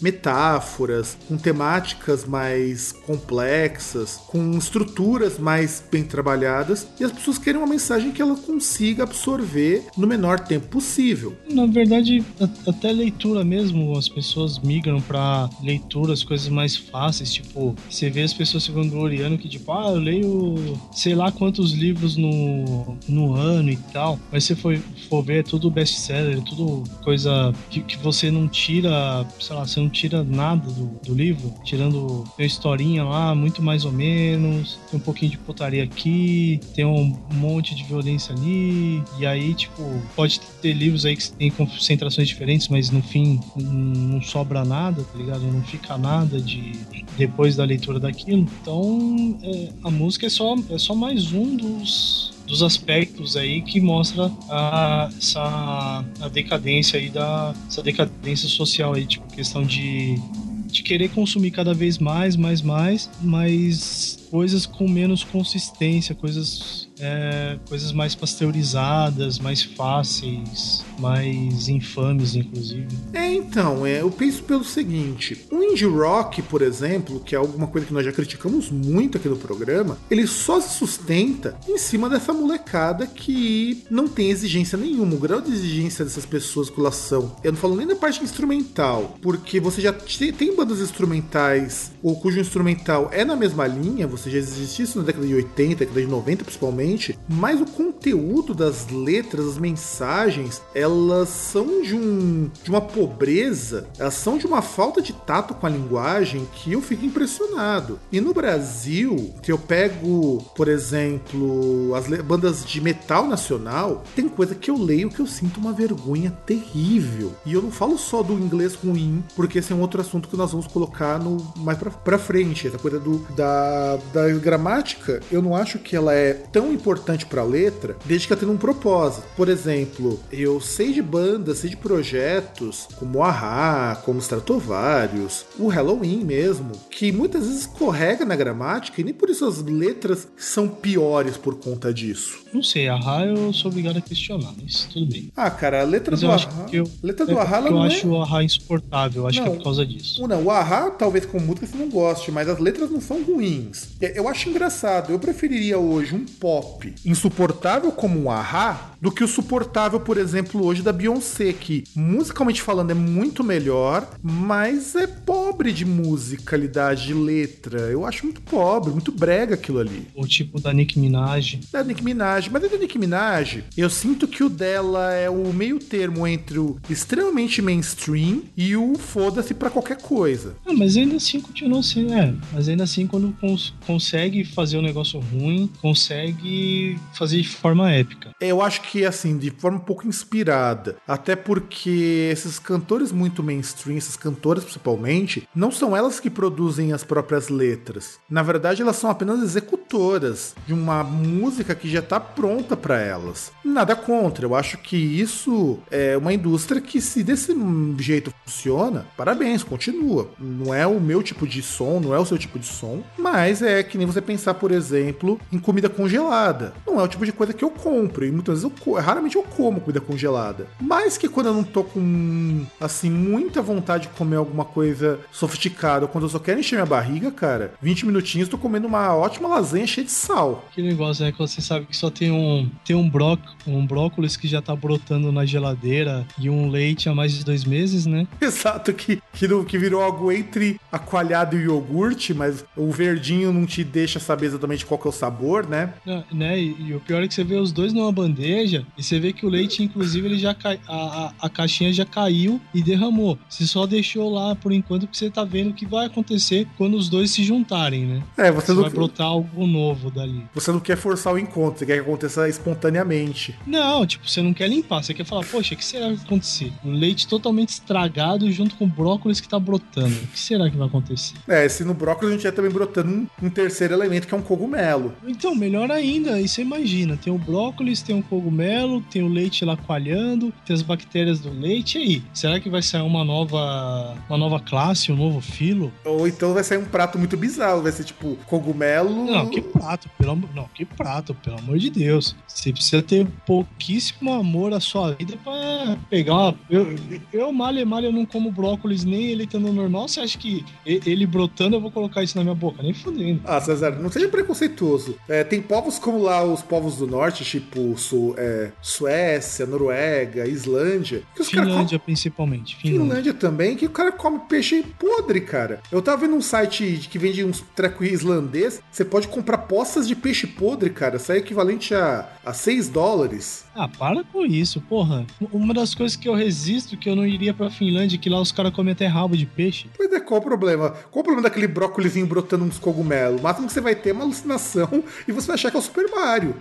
metáforas, com temáticas mais complexas, com estruturas mais bem trabalhadas, e as pessoas querem uma mensagem que ela consiga absorver no menor tempo possível. Na verdade, até leitura mesmo, as pessoas migram pra leituras, coisas mais fáceis, tipo, você vê as pessoas se vangloriando que, tipo, ah, eu leio sei lá quantos livros no, no ano e tal, mas se for, for ver, é tudo best-seller, é tudo coisa que, que você não tira, sei lá, você não tira nada do, do livro, tirando uma historinha lá, muito mais ou menos, tem um pouquinho de putaria aqui, tem um monte de violência ali, e aí, tipo, pode ter livros aí que tem concentrações diferentes, mas no fim não sobra nada, tá ligado? Não fica nada de depois da leitura daquilo. Então, é, a música é só, é só mais um dos dos aspectos aí que mostra a, essa a decadência aí da essa decadência social aí, tipo, questão de de querer consumir cada vez mais, mais, mais, mas coisas com menos consistência, coisas é, coisas mais pasteurizadas, mais fáceis, mais infames, inclusive. É, então, é, eu penso pelo seguinte: o indie rock, por exemplo, que é alguma coisa que nós já criticamos muito aqui no programa, ele só se sustenta em cima dessa molecada que não tem exigência nenhuma. O grau de exigência dessas pessoas com relação. Eu não falo nem da parte instrumental, porque você já te- tem bandas instrumentais, ou cujo instrumental é na mesma linha, você já existia isso na década de 80, década de 90 principalmente, mas o conteúdo das letras, as mensagens, elas são de um de uma pobreza, elas são de uma falta de tato com a linguagem que eu fico impressionado. E no Brasil, que eu pego, por exemplo, as bandas de metal nacional, tem coisa que eu leio que eu sinto uma vergonha terrível. E eu não falo só do inglês ruim, porque esse é um outro assunto que nós vamos colocar no mais pra, pra frente, essa coisa do, da, da gramática, eu não acho que ela é tão importante pra letra letra, desde que ela tenha um propósito. Por exemplo, eu sei de bandas, sei de projetos como o Ahá, como Stratovarius, o Halloween mesmo, que muitas vezes escorrega na gramática e nem por isso as letras são piores por conta disso. Não sei, a Ra eu sou obrigado a questionar, mas tudo bem. Ah, cara, a letra Mas do Ahá, que eu, letra do é Ahá, eu não acho é... o Ahá insuportável, acho que Não. é por causa disso. Não, o Ahá, talvez com música você não goste, mas as letras não são ruins. É, Eu acho engraçado. Eu preferiria hoje um pop insuportável como um Ahá do que o suportável, por exemplo, hoje da Beyoncé, que musicalmente falando é muito melhor, mas é pobre de musicalidade, de letra. Eu acho muito pobre, muito brega aquilo ali. O tipo da Nicki Minaj. Da Nicki Minaj, mas da Nicki Minaj, eu sinto que o dela é o meio termo entre o extremamente mainstream e o foda-se pra qualquer coisa. Ah, mas ainda assim continua sendo, é. Mas ainda assim, quando cons- consegue fazer um negócio ruim, consegue fazer de forma épica. Eu acho que, assim, de forma um pouco inspirada. Até porque esses cantores muito mainstream, essas cantoras principalmente, não são elas que produzem as próprias letras. Na verdade, elas são apenas executoras de uma música que já tá pronta para elas. Nada contra, eu acho que isso é uma indústria que, se desse jeito funciona, parabéns, continua. Não é o meu tipo de som, não é o seu tipo de som, mas é que nem você pensar, por exemplo, em comida congelada. Não é o tipo de coisa que eu compro, e muitas vezes eu raramente eu como comida congelada. Mas que quando eu não tô com, assim, muita vontade de comer alguma coisa sofisticada, ou quando eu só quero encher minha barriga, cara, 20 minutinhos tô comendo uma ótima lasanha cheia de sal. Que negócio, né? Que você sabe que só tem um, tem um, bró um brócolis que já tá brotando na geladeira e um leite há mais de dois meses, né? Exato, que, que, que virou algo entre a coalhada e o iogurte, mas o verdinho não te deixa saber exatamente qual que é o sabor, né? Né, né? E, e o pior é que você vê os dois numa bandeja e você vê que o leite, inclusive, ele já cai, a, a, a caixinha já caiu e derramou. Você só deixou lá por enquanto porque você tá vendo o que vai acontecer quando os dois se juntarem, né? É, você Você não, vai brotar algo novo dali. você não quer forçar o encontro, você quer que aconteça espontaneamente. Não, tipo, você não quer limpar, você quer falar, poxa, o que será que vai acontecer? Um leite totalmente estragado junto com o brócolis que tá brotando. O que será que vai acontecer? É, se no brócolis a gente já também brotando um, um terceiro elemento que é um cogumelo. Então, melhor ainda, aí você imagina, tem o brócolis, tem o cogumelo, tem o leite lá coalhando, tem as bactérias do leite, e aí? Será que vai sair uma nova, uma nova classe, um novo filo? Ou então vai sair um prato muito bizarro, vai ser tipo cogumelo. Não, que prato, pelo amor, não, que prato, pelo amor de Deus. Você precisa ter pouquíssimo amor à sua vida pra pegar uma... Eu, eu malha, malha, eu não como brócolis nem ele estando normal, você acha que e- ele brotando eu vou colocar isso na minha boca? Nem fudendo. Ah, César, não seja preconceituoso. É, tem povos como lá os povos do norte, tipo Su- é, Suécia, Noruega, Islândia, que os Finlândia, principalmente. Finlândia. Finlândia também, que o cara come peixe podre, cara. Eu tava vendo um site que vende uns treco islandês, você pode comprar postas de peixe podre, cara. Sai equivalente a, a 6 dólares. Ah, para com isso, porra. Uma das coisas que eu resisto que eu não iria pra Finlândia, é que lá os caras comem até rabo de peixe. Pois é, qual o problema? Qual o problema daquele brócolizinho brotando uns cogumelos? O máximo que você vai ter é uma alucinação e você vai achar que é o Super Mario.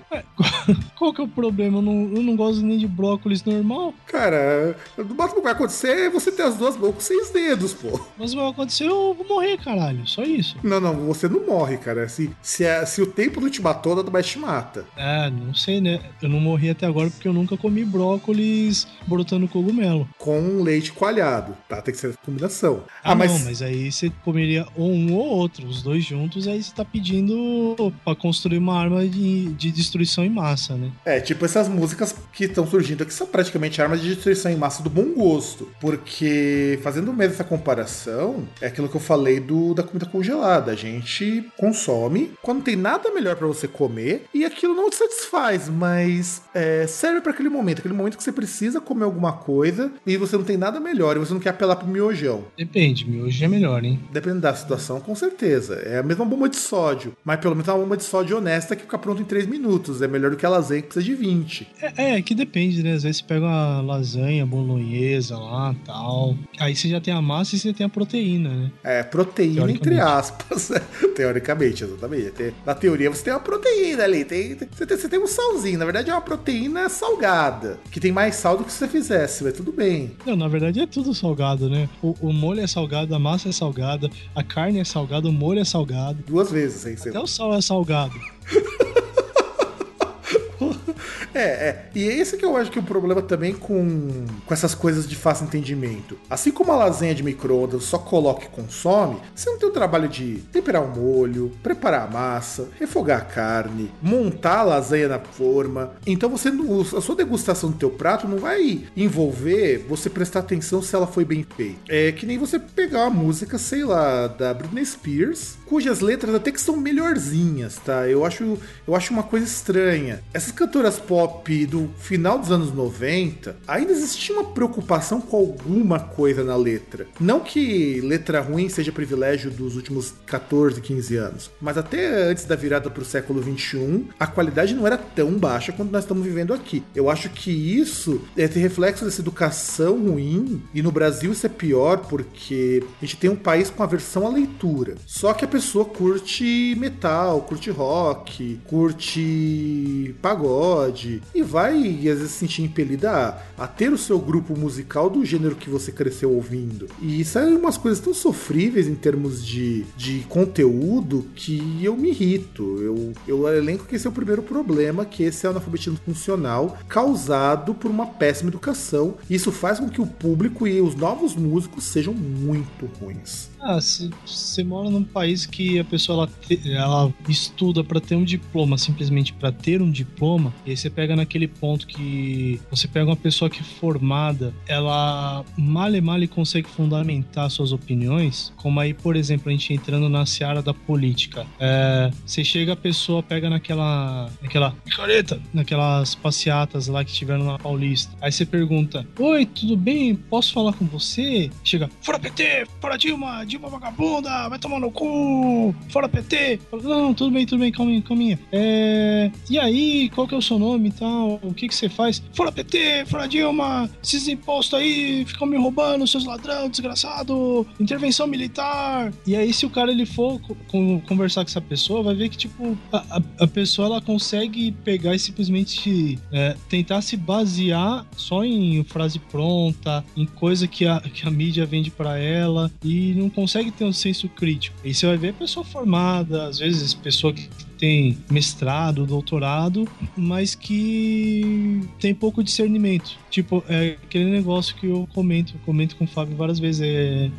Qual que é o problema? Eu não, eu não gosto nem de brócolis normal. Cara, o máximo que vai acontecer é você ter as duas mãos com seis dedos, pô. Mas vai acontecer, eu vou morrer, caralho. Só isso. Não, não, você não morre, cara. Se, se, se o tempo não te matou, nada mais te mata. É, não sei, né? Eu não morri até agora porque eu nunca comi brócolis brotando cogumelo. Com leite coalhado, tá? Tem que ser essa combinação. Ah, não, mas aí você comeria ou um ou outro, os dois juntos, aí você tá pedindo pra construir uma arma de, de destruição em massa, né? É, tipo essas músicas que estão surgindo aqui são praticamente armas de destruição em massa do bom gosto. Porque, fazendo mesmo essa comparação, é aquilo que eu falei do, da comida congelada. A gente consome quando tem nada melhor pra você comer e aquilo não te satisfaz, mas é, serve pra aquele momento. Aquele momento que você precisa comer alguma coisa e você não tem nada melhor e você não quer apelar pro miojão. Depende, hoje é melhor, hein? Dependendo da situação, com certeza. É a mesma bomba de sódio, mas pelo menos é uma bomba de sódio honesta que fica pronta em 3 minutos. É melhor do que a lasanha que precisa de 20. É, é, que depende, né? Às vezes você pega uma lasanha bolonhesa lá tal. Aí você já tem a massa e você tem a proteína, né? É, proteína entre aspas. Teoricamente, exatamente. Na teoria você tem uma proteína ali. Tem- você, tem, você tem um salzinho. Na verdade é uma proteína salgada. Que tem mais sal do que se você fizesse, mas tudo bem. Não, na verdade é tudo salgado, né? O, o molho é salgado, a massa é salgada, a carne é salgada, o molho é salgado. Duas vezes, sem ser. Até o sal é salgado. É, é. E esse que eu acho que é o problema também com, com essas coisas de fácil entendimento. Assim como a lasanha de micro-ondas só coloca e consome, você não tem o trabalho de temperar o molho, preparar a massa, refogar a carne, montar a lasanha na forma. Então você a sua degustação do teu prato não vai envolver você prestar atenção se ela foi bem feita. É que nem você pegar uma música, sei lá, da Britney Spears, cujas letras até que são melhorzinhas, tá? Eu acho, eu acho uma coisa estranha. Essas cantoras pop do final dos anos 90, ainda existia uma preocupação com alguma coisa na letra. Não que letra ruim seja privilégio dos últimos 14, 15 anos, mas até antes da virada para o século 21, a qualidade não era tão baixa quanto nós estamos vivendo aqui. Eu acho que isso é reflexo dessa educação ruim, e no Brasil isso é pior porque a gente tem um país com aversão à leitura. Só que a pessoa curte metal, curte rock, curte pagode, e vai às vezes se sentir impelida a, a ter o seu grupo musical do gênero que você cresceu ouvindo. E isso é umas coisas tão sofríveis em termos de, de conteúdo que eu me irrito. Eu, eu elenco que esse é o primeiro problema, que esse é o analfabetismo funcional causado por uma péssima educação. Isso faz com que o público e os novos músicos sejam muito ruins. Ah, você mora num país que a pessoa ela, te, ela estuda para ter um diploma, simplesmente para ter um diploma, e aí você pega naquele ponto que você pega uma pessoa que é formada, ela mal e mal consegue fundamentar suas opiniões, como aí, por exemplo, a gente entrando na seara da política. É, você chega, a pessoa pega naquela, naquela picareta, naquelas passeatas lá que tiveram na Paulista, aí você pergunta, oi, tudo bem? Posso falar com você? Chega, fora PT, fora Dilma, Dilma vagabunda, vai tomar no cu, fora PT. Não, tudo bem, tudo bem, calminha, calminha. É... E aí, qual que é o seu nome e tal? O que que você faz? Fora PT, fora Dilma, esses impostos aí ficam me roubando, seus ladrão, desgraçado, intervenção militar. E aí, se o cara ele for conversar com essa pessoa, vai ver que, tipo, a, a, a pessoa ela consegue pegar e simplesmente é, tentar se basear só em frase pronta, em coisa que a, que a mídia vende para ela e não consegue ter um senso crítico. E você vai ver pessoa formada, às vezes pessoa que tem mestrado, doutorado, mas que tem pouco discernimento. Tipo, é aquele negócio que eu comento, comento com o Fábio várias vezes, é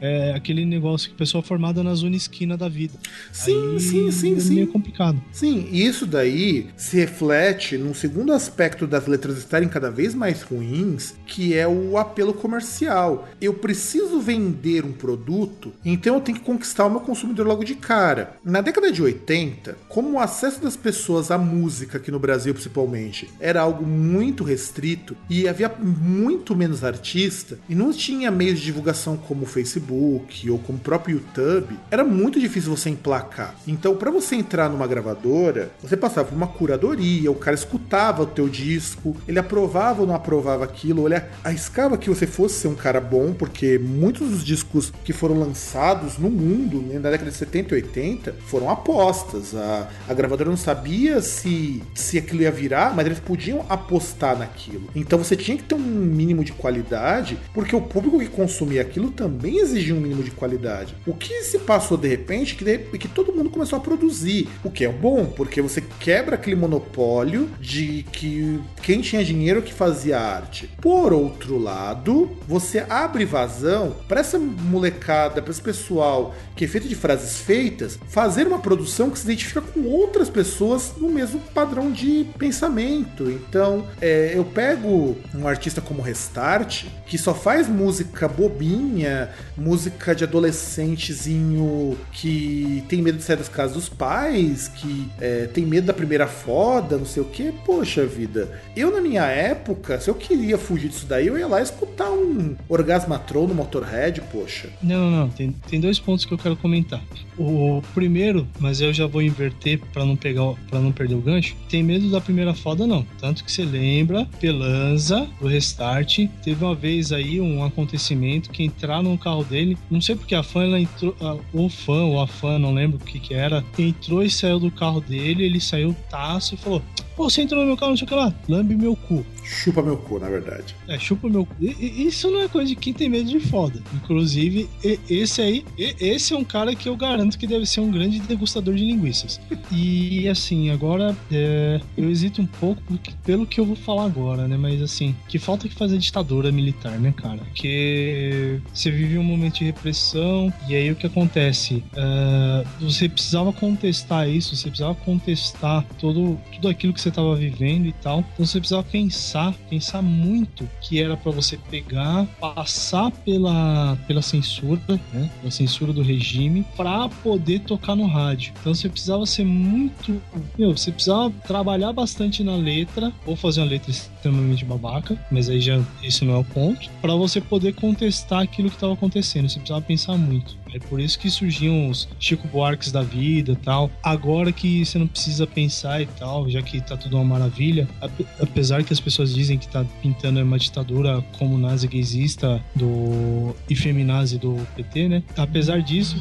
é aquele negócio que pessoa formada na zona esquina da vida. Sim, Aí sim, sim, é sim. meio complicado. Sim, e isso daí se reflete num segundo aspecto das letras estarem cada vez mais ruins, que é o apelo comercial. Eu preciso vender um produto, então eu tenho que conquistar o meu consumidor logo de cara. Na década de 80, como o acesso das pessoas à música aqui no Brasil principalmente era algo muito restrito e havia muito menos artista e não tinha meios de divulgação como o Facebook Facebook ou como o próprio YouTube, era muito difícil você emplacar. Então, para você entrar numa gravadora, você passava por uma curadoria, o cara escutava o teu disco, ele aprovava ou não aprovava aquilo, ele arriscava que você fosse ser um cara bom, porque muitos dos discos que foram lançados no mundo né, na década de 70 e 80 foram apostas. A, a gravadora não sabia se, se aquilo ia virar, mas eles podiam apostar naquilo. Então você tinha que ter um mínimo de qualidade, porque o público que consumia aquilo também exigia exigir um mínimo de qualidade. O que se passou de repente que, de, que todo mundo começou a produzir, o que é bom, porque você quebra aquele monopólio de que quem tinha dinheiro que fazia arte. Por outro lado, você abre vazão para essa molecada, para esse pessoal que é feito de frases feitas, fazer uma produção que se identifica com outras pessoas no mesmo padrão de pensamento. Então, é, eu pego um artista como Restart, que só faz música bobinha, música de adolescentezinho que tem medo de sair das casas dos pais, que é, tem medo da primeira foda, não sei o que. Poxa vida, eu na minha época, se eu queria fugir disso daí, eu ia lá escutar um Orgasmatron no Motorhead, poxa. Não, não. Tem, tem dois pontos que eu quero comentar. O primeiro, mas eu já vou inverter para não pegar, para não perder o gancho. Tem medo da primeira foda, não. Tanto que você lembra, Pelanza, do Restart, teve uma vez aí um acontecimento que entrar no carro dele. Não sei porque a fã, ela entrou, o fã ou a fã, não lembro o que que era, entrou e saiu do carro dele, ele saiu taço e falou: Pô, você entrou no meu carro, não sei o que lá. Lambe meu cu. Chupa meu cu, na verdade. É, chupa meu cu. Isso não é coisa de quem tem medo de foda. Inclusive, esse aí, esse é um cara que eu garanto que deve ser um grande degustador de linguiças. E assim, agora é, eu hesito um pouco porque- pelo que eu vou falar agora, né? Mas assim, que falta que fazer ditadura militar, né, cara? Porque você vive um momento de repressão e aí o que acontece? É, você precisava contestar isso, você precisava contestar todo, tudo aquilo que você estava vivendo e tal. Então você precisava pensar, pensar muito que era para você pegar, passar pela, pela censura, né? Pela censura do regime, para poder tocar no rádio. Então você precisava ser muito. Meu, você precisava trabalhar bastante na letra, ou fazer uma letra extremamente babaca, mas aí já esse não é o ponto, para você poder contestar aquilo que estava acontecendo. Você precisava pensar muito. É por isso que surgiam os Chico Buarques da vida tal. Agora que você não precisa pensar e tal, já que tá tudo uma maravilha, ape- apesar que as pessoas dizem que tá pintando uma ditadura como nazi gaysista do e feminazi do PT, né? Apesar disso,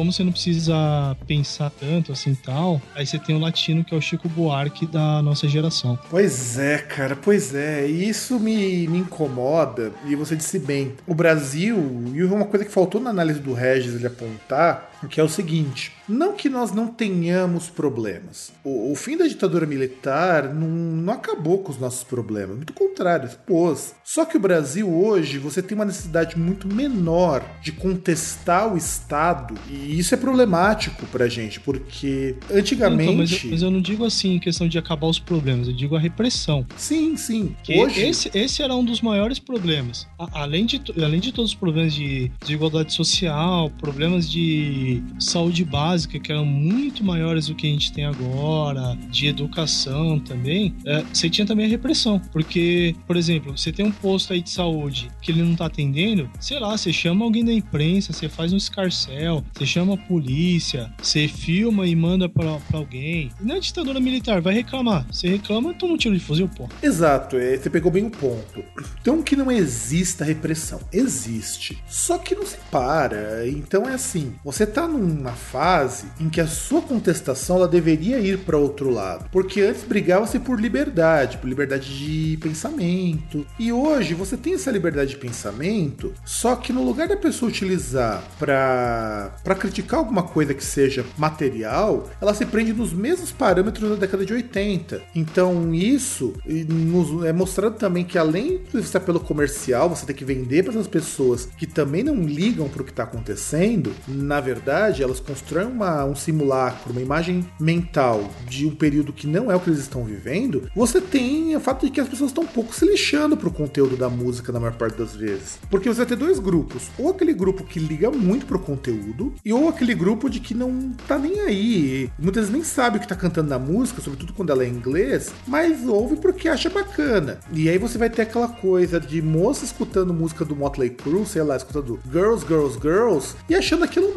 como você não precisa pensar tanto assim tal, aí você tem o latino que é o Chico Buarque da nossa geração. Pois é, cara, pois é. E isso me, me incomoda. E você disse bem: o Brasil, e uma coisa que faltou na análise do Regis ele apontar, que é o seguinte: não que nós não tenhamos problemas. O, o fim da ditadura militar não, não acabou com os nossos problemas. Muito contrário, expôs. Só que o Brasil hoje, você tem uma necessidade muito menor de contestar o Estado. E isso é problemático pra gente, porque antigamente. Então, mas, eu, mas eu não digo assim em questão de acabar os problemas, eu digo a repressão. Sim, sim. Que Hoje. esse, esse era um dos maiores problemas. A- além, de, além de todos os problemas de desigualdade social, problemas de saúde básica, que eram muito maiores do que a gente tem agora, de educação também, é, você tinha também a repressão. Porque, por exemplo, você tem um posto aí de saúde que ele não tá atendendo, sei lá, você chama alguém da imprensa, você faz um escarcel, você chama a polícia, você filma e manda pra alguém. E na ditadura militar, vai reclamar. Você reclama, toma um tiro de fuzil, pô. Exato, é, você pegou bem o ponto. Então que não exista repressão. Existe. Só que não se para. Então é assim, você tá numa fase em que a sua contestação ela deveria ir para outro lado. Porque antes brigava-se por liberdade, por liberdade de pensamento. E hoje você tem essa liberdade de pensamento, só que no lugar da pessoa utilizar para para criticar alguma coisa que seja material, ela se prende nos mesmos parâmetros da década de 80. Então isso nos- é mostrando também que além de ser pelo comercial, você tem que vender para as pessoas que também não ligam para o que está acontecendo, na verdade elas constroem uma- um simulacro, uma imagem mental de um período que não é o que eles estão vivendo. Você tem o fato de que as pessoas estão um pouco se lixando pro conteúdo da música na maior parte das vezes. Porque você vai ter dois grupos, ou aquele grupo que liga muito pro conteúdo, e ou aquele grupo de que não tá nem aí. Muitas vezes nem sabe o que tá cantando na música, sobretudo quando ela é em inglês, mas ouve porque acha bacana. E aí você vai ter aquela coisa de moça escutando música do Motley Crue, sei lá, escutando Girls, Girls, Girls, e achando aquilo o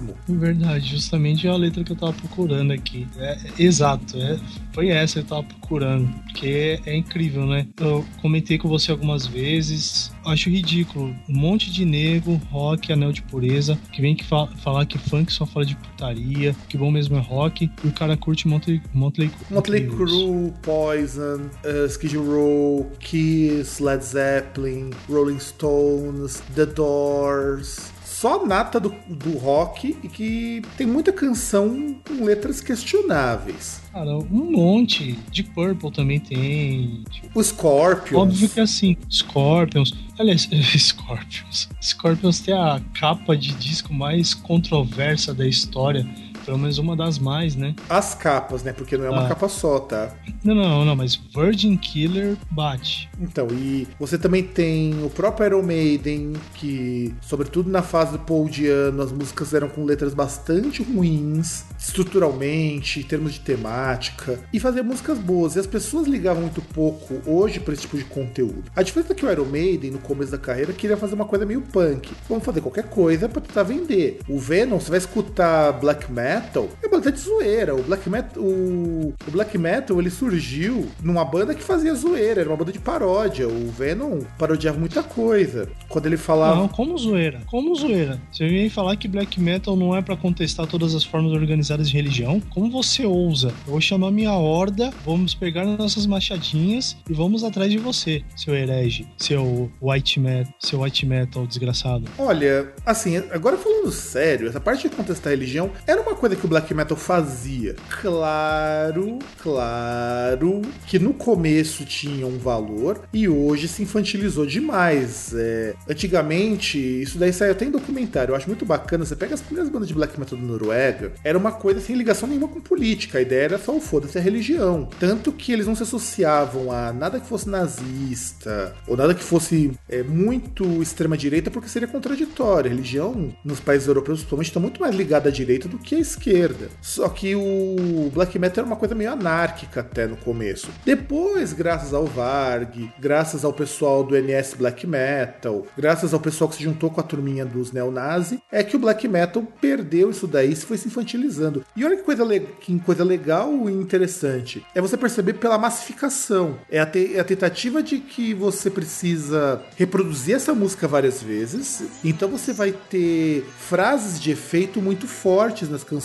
máximo. Verdade, justamente a letra que eu tava procurando aqui. É, é- exato, é, foi essa que eu tava procurando. Porque é, é incrível, né? Eu comentei com você algumas vezes. Acho ridículo. Um monte de nego, rock, anel de pureza, que vem que fa- falar que funk só fala de putaria, que bom mesmo é rock, e o cara curte Motley, Motley, Motley. Crue, Poison, uh, Skid Row, Kiss, Led Zeppelin, Rolling Stones, The Doors. Só nata do, do rock e que tem muita canção com letras questionáveis. Cara, um monte. De Purple também tem. tipo, O Scorpions. Óbvio que é assim, Scorpions. Aliás, Scorpions. Scorpions tem a capa de disco mais controversa da história. Pelo menos uma das mais, né? As capas, né? Porque não é uma Ah. capa só, tá? Não, não, não, mas Virgin Killer bate. Então, e você também tem o próprio Iron Maiden, que, sobretudo na fase do Paul Diano, as músicas eram com letras bastante ruins, estruturalmente, em termos de temática, e fazia músicas boas. E as pessoas ligavam muito pouco hoje para esse tipo de conteúdo. A diferença é que o Iron Maiden, no começo da carreira, queria fazer uma coisa meio punk. Vamos fazer qualquer coisa para tentar vender. O Venom, você vai escutar black metal, é banda de zoeira. O black metal, o, o black metal, ele surgiu numa banda que fazia zoeira, era uma banda de paródia. O Venom parodiava muita coisa. quando ele falava. Não, como zoeira. Como zoeira. Você vem falar que black metal não é pra contestar todas as formas organizadas de religião? Como você ousa? Eu vou chamar minha horda, vamos pegar nossas machadinhas e vamos atrás de você, seu herege, seu white metal, seu white metal desgraçado. Olha, assim, agora falando sério, essa parte de contestar a religião era uma coisa que o black metal fazia. Claro, claro que no começo tinha um valor e hoje se infantilizou demais. É, antigamente, isso daí saiu até em documentário. Eu acho muito bacana. Você pega as primeiras bandas de black metal do Noruega, era uma coisa sem ligação nenhuma com política. A ideia era só o foda-se a religião. Tanto que eles não se associavam a nada que fosse nazista ou nada que fosse é, muito extrema-direita, porque seria contraditório. A religião nos países europeus, principalmente, está muito mais ligada à direita do que à esquerda. Só que o black metal era uma coisa meio anárquica até no começo. Depois, graças ao Varg, graças ao pessoal do NS Black Metal, graças ao pessoal que se juntou com a turminha dos neonazi, é que o black metal perdeu isso daí e foi se infantilizando. E olha que coisa, que coisa legal e interessante. É você perceber pela massificação. É a, te, é a tentativa de que você precisa reproduzir essa música várias vezes. Então você vai ter frases de efeito muito fortes nas canções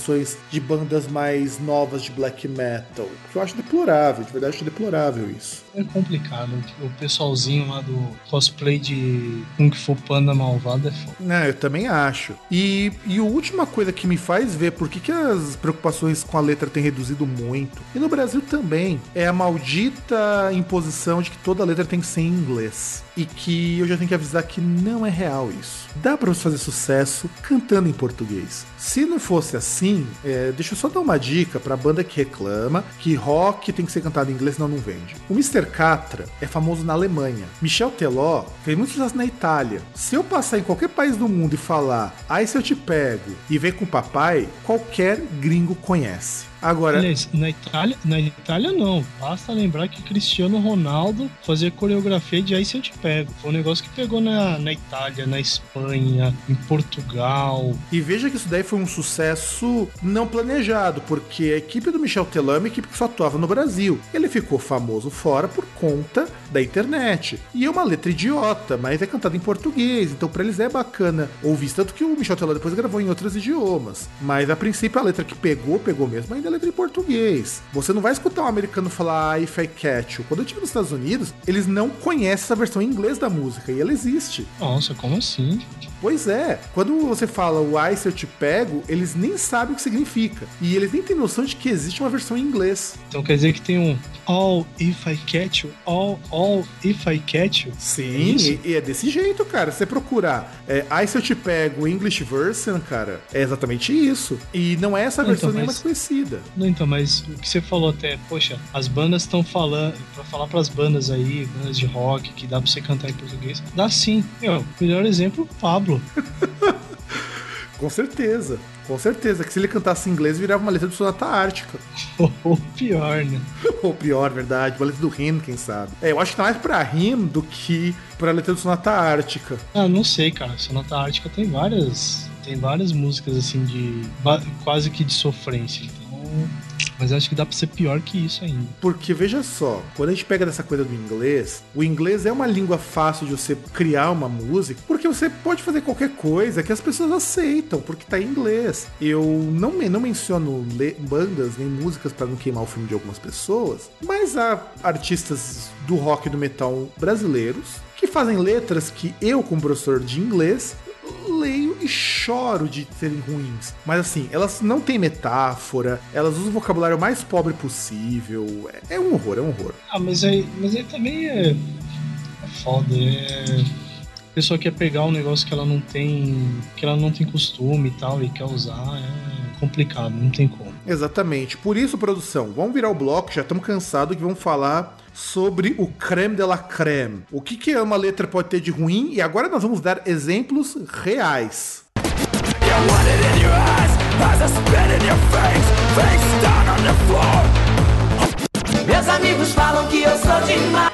de bandas mais novas de black metal. Que eu acho deplorável, de verdade, acho deplorável isso. É complicado. O pessoalzinho lá do cosplay de Kung Fu Panda malvado é foda. Não, eu também acho. E, e a última coisa que me faz ver por que, que as preocupações com a letra têm reduzido muito, e no Brasil também, é a maldita imposição de que toda letra tem que ser em inglês. E que eu já tenho que avisar que não é real isso. Dá pra você fazer sucesso cantando em português. Se não fosse assim, é, deixa eu só dar uma dica pra banda que reclama que rock tem que ser cantado em inglês, senão não vende. O Mr. Catra é famoso na Alemanha. Michel Teló fez muitos sucesso na Itália. Se eu passar em qualquer país do mundo e falar, ai se eu te pego e vem com o papai, qualquer gringo conhece. Agora. Aliás, na Itália, na Itália não. Basta lembrar que Cristiano Ronaldo fazia coreografia de Aí Se Eu Te Pego. Foi um negócio que pegou na, na Itália, na Espanha, em Portugal. E veja que isso daí foi um sucesso não planejado, porque a equipe do Michel Teló é uma equipe que só atuava no Brasil. Ele ficou famoso fora por conta da internet. E é uma letra idiota, mas é cantada em português, então pra eles é bacana ouvir. Tanto que o Michel Teló depois gravou em outros idiomas. Mas a princípio a letra que pegou, pegou mesmo, ainda é letra em português. Você não vai escutar um americano falar If I Catch You. Quando eu estive nos Estados Unidos, eles não conhecem essa versão em inglês da música e ela existe. Nossa, como assim? Pois é, quando você fala o ai se eu te pego, eles nem sabem o que significa. E eles nem têm noção de que existe uma versão em inglês. Então quer dizer que tem um All if I catch you, all, all if I catch you. Sim, é e, e, é desse jeito, cara. Você procurar é, ai se eu te pego English version, cara, é exatamente isso. E não é essa versão então, nem mais conhecida. Não, então, mas o que você falou até, poxa, as bandas estão falando, pra falar pras bandas aí, bandas de rock, que dá pra você cantar em português, dá sim. Meu, melhor exemplo, Pablo. Com certeza. Com certeza, que se ele cantasse em inglês, virava uma letra do Sonata Ártica. Ou pior, né? Ou pior, verdade. Uma letra do Rim, quem sabe. É, eu acho que tá mais pra Rim do que pra letra do Sonata Ártica. Ah, não sei, cara. Sonata Ártica tem várias. Tem várias músicas assim de. quase que de sofrência. Então. Mas acho que dá pra ser pior que isso ainda. Porque veja só, quando a gente pega dessa coisa do inglês, o inglês é uma língua fácil de você criar uma música, porque você pode fazer qualquer coisa que as pessoas aceitam, porque tá em inglês. Eu não, não menciono bandas nem músicas para não queimar o filme de algumas pessoas, mas há artistas do rock e do metal brasileiros que fazem letras que eu, como professor de inglês, leio e choro de serem ruins. Mas assim, elas não têm metáfora, elas usam o vocabulário mais pobre possível. É, é um horror, é um horror. Ah, mas aí, mas aí também é, é foda. É... A pessoa quer pegar um negócio que ela não tem. que ela não tem costume e tal, e quer usar, é complicado, não tem como. Exatamente. Por isso, produção, vamos virar o bloco, já estamos cansados que vamos falar sobre o creme de la creme. O que, que uma letra pode ter de ruim e agora nós vamos dar exemplos reais. Meus amigos falam que eu sou demais.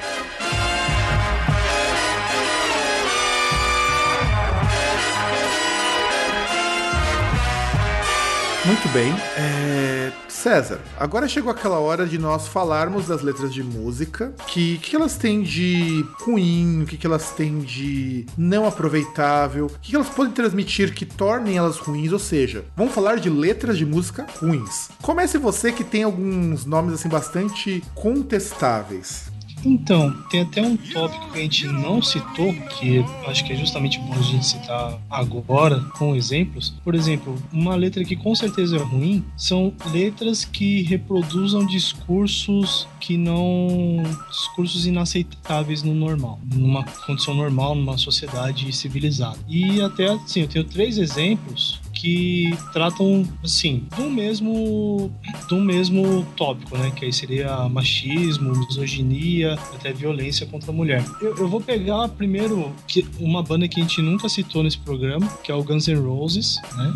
Muito bem. É César, agora chegou aquela hora de nós falarmos das letras de música, que que elas têm de ruim, o que, que elas têm de não aproveitável, o que, que elas podem transmitir que tornem elas ruins, ou seja, vamos falar de letras de música ruins. Comece você que tem alguns nomes assim bastante contestáveis. Então, tem até um tópico que a gente não citou, que acho que é justamente bom a gente citar agora, com exemplos. Por exemplo, uma letra que com certeza é ruim são letras que reproduzam discursos que não. discursos inaceitáveis no normal, numa condição normal, numa sociedade civilizada. E até assim, eu tenho três exemplos que tratam, assim, do mesmo, do mesmo tópico, né? Que aí seria machismo, misoginia, até violência contra a mulher. Eu, eu vou pegar primeiro uma banda que a gente nunca citou nesse programa, que é o Guns N' Roses, né?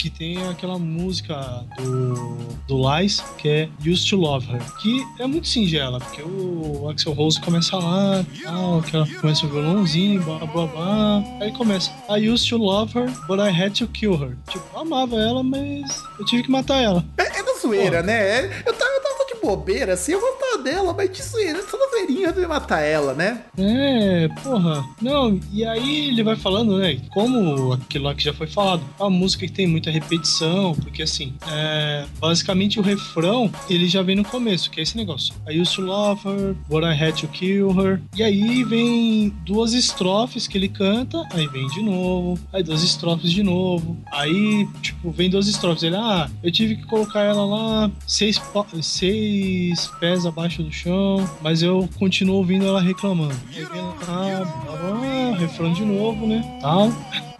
Que tem aquela música do, do Lies, que é Used to Love Her, que é muito singela, porque o Axel Rose começa lá, tal, que ela começa o violãozinho, blá blá blá, aí começa I used to love her, but I had to kill her. Tipo, eu amava ela, mas eu tive que matar ela. É, é da zoeira, né? É- Eu tava, eu tava de bobeira, assim, eu gostava dela, mas de zoeira, só na zoeirinha de matar ela, né? É, porra. Não, e aí ele vai falando, né? Como aquilo lá que já foi falado, a música que tem muita repetição, porque assim, é, basicamente o refrão ele já vem no começo, que é esse negócio. I used to love her, but I had to kill her. E aí vem duas estrofes que ele canta, aí vem de novo, aí duas estrofes de novo. Aí, tipo, vem duas estrofes. Ele, ah, eu tive que colocar ela lá seis, seis pés abaixo do chão, mas eu continuo ouvindo ela reclamando. Aí vem lá, ah, blá, blá, refrão de novo, né? Tal.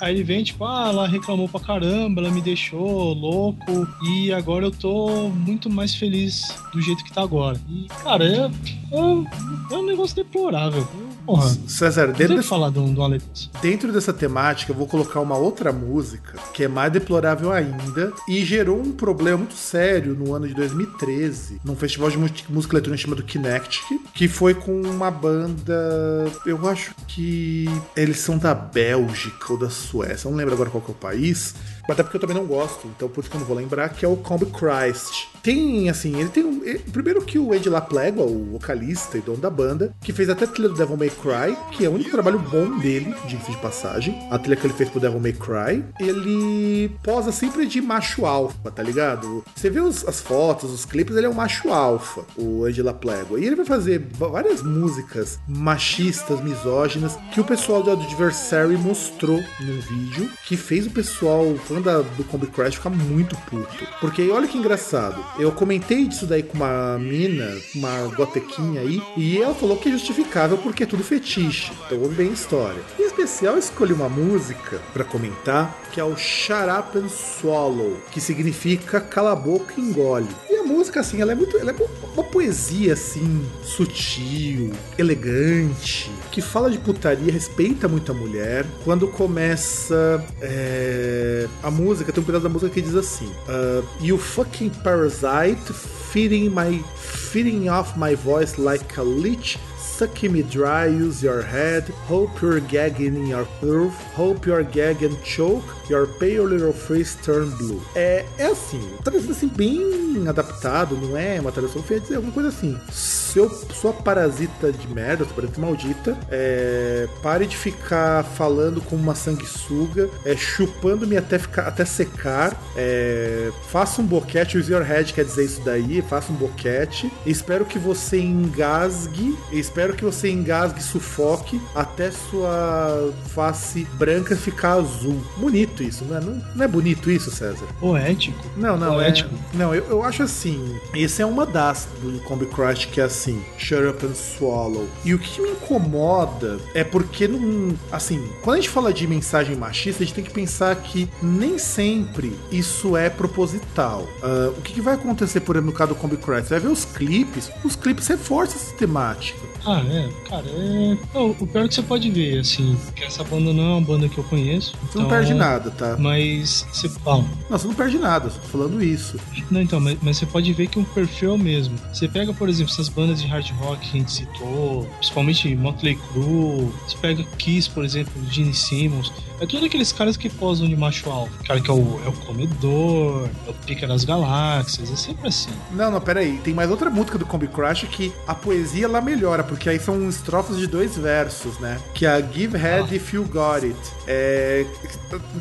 Aí ele vem, tipo, ah, ela reclamou pra caramba, ela me deixou louco e agora eu tô muito mais feliz do jeito que tá agora. E, cara, é, é, é um negócio deplorável. Porra, César, dentro desse, falar de uma letra dessa. dentro dessa temática, eu vou colocar uma outra música que é mais deplorável ainda e gerou um problema muito sério no ano de 2013, num festival de música eletrônica chamado Kinect, que foi com uma banda. Eu acho que eles são da Bélgica ou da Suécia, não lembro agora qual que é o país. Mas até porque eu também não gosto, então por isso que eu não vou lembrar, que é o Combi Christ. Tem, assim, ele tem um. ele- primeiro que o Ed Laplegua, o vocalista e dono da banda, que fez até a trilha do Devil May Cry, que é o único trabalho bom dele, diga-se de passagem. A trilha que ele fez pro Devil May Cry. Ele posa sempre de macho alfa, tá ligado? Você vê os- as fotos, os clipes, ele é um macho alfa, o Ed Laplegua. E ele vai fazer várias músicas machistas, misóginas, que o pessoal do Adversary mostrou num vídeo, que fez o pessoal, fã da- do Combi Crash, ficar muito puto. Porque olha que engraçado. Eu comentei disso daí com uma mina, uma gotequinha aí, e ela falou que é justificável porque é tudo fetiche. Então bem história. Em especial, escolhi uma música pra comentar, que é o Shut Up and Swallow, que significa cala a boca e engole. Música, assim, ela é muito. Ela é uma poesia, assim, sutil, elegante, que fala de putaria, respeita muito a mulher. Quando começa é, a música, tem um pedaço da música que diz assim: uh, You fucking parasite, feeding my feeding off my voice like a leech. Sucking me dry, use your head. Hope you're gagging in your curve. Hope you're gagging choke. Your pale little face turn blue. É, é assim, traduzindo assim, bem adaptado, não é uma tradução feia, dizer alguma coisa assim. Seu, sua parasita de merda, sua parasita maldita, é, pare de ficar falando como uma sanguessuga, é, chupando-me até, ficar, até secar, é, faça um boquete, use your head quer dizer isso daí, faça um boquete. Espero que você engasgue, espero que você engasgue sufoque até sua face branca ficar azul. Bonito isso, não é, não, não é bonito isso, César? Poético. Não, não, é, Poético. não, eu, eu acho assim. Esse é uma das do Combi Crush que é assim, Shut Up and Swallow. E o que me incomoda é porque não, assim, quando a gente fala de mensagem machista, a gente tem que pensar que nem sempre isso é proposital. Ah, o que, que vai acontecer, por exemplo, no caso do Combi Crush? Você vai ver os clipes, os clipes reforçam essa temática. Ah, é, cara, é. Não, o pior é que você pode ver, assim, que essa banda não é uma banda que eu conheço. Você não então- perde nada, tá? Mas você fala. Não, você não perde nada, tô falando isso. Não, então, mas, mas você pode ver que o perfil é o mesmo. Você pega, por exemplo, essas bandas bandas de hard rock que a gente citou, principalmente Motley Crue, você pega Kiss, por exemplo, Gene Simmons, é tudo aqueles caras que posam de macho alfa. O cara que é o, é o comedor, é o pica das galáxias, é sempre assim. Não, não, peraí. Tem mais outra música do Combi Crash que a poesia lá melhora, porque aí são estrofes de dois versos, né? Que é a Give Head Ah. If You Got It. É,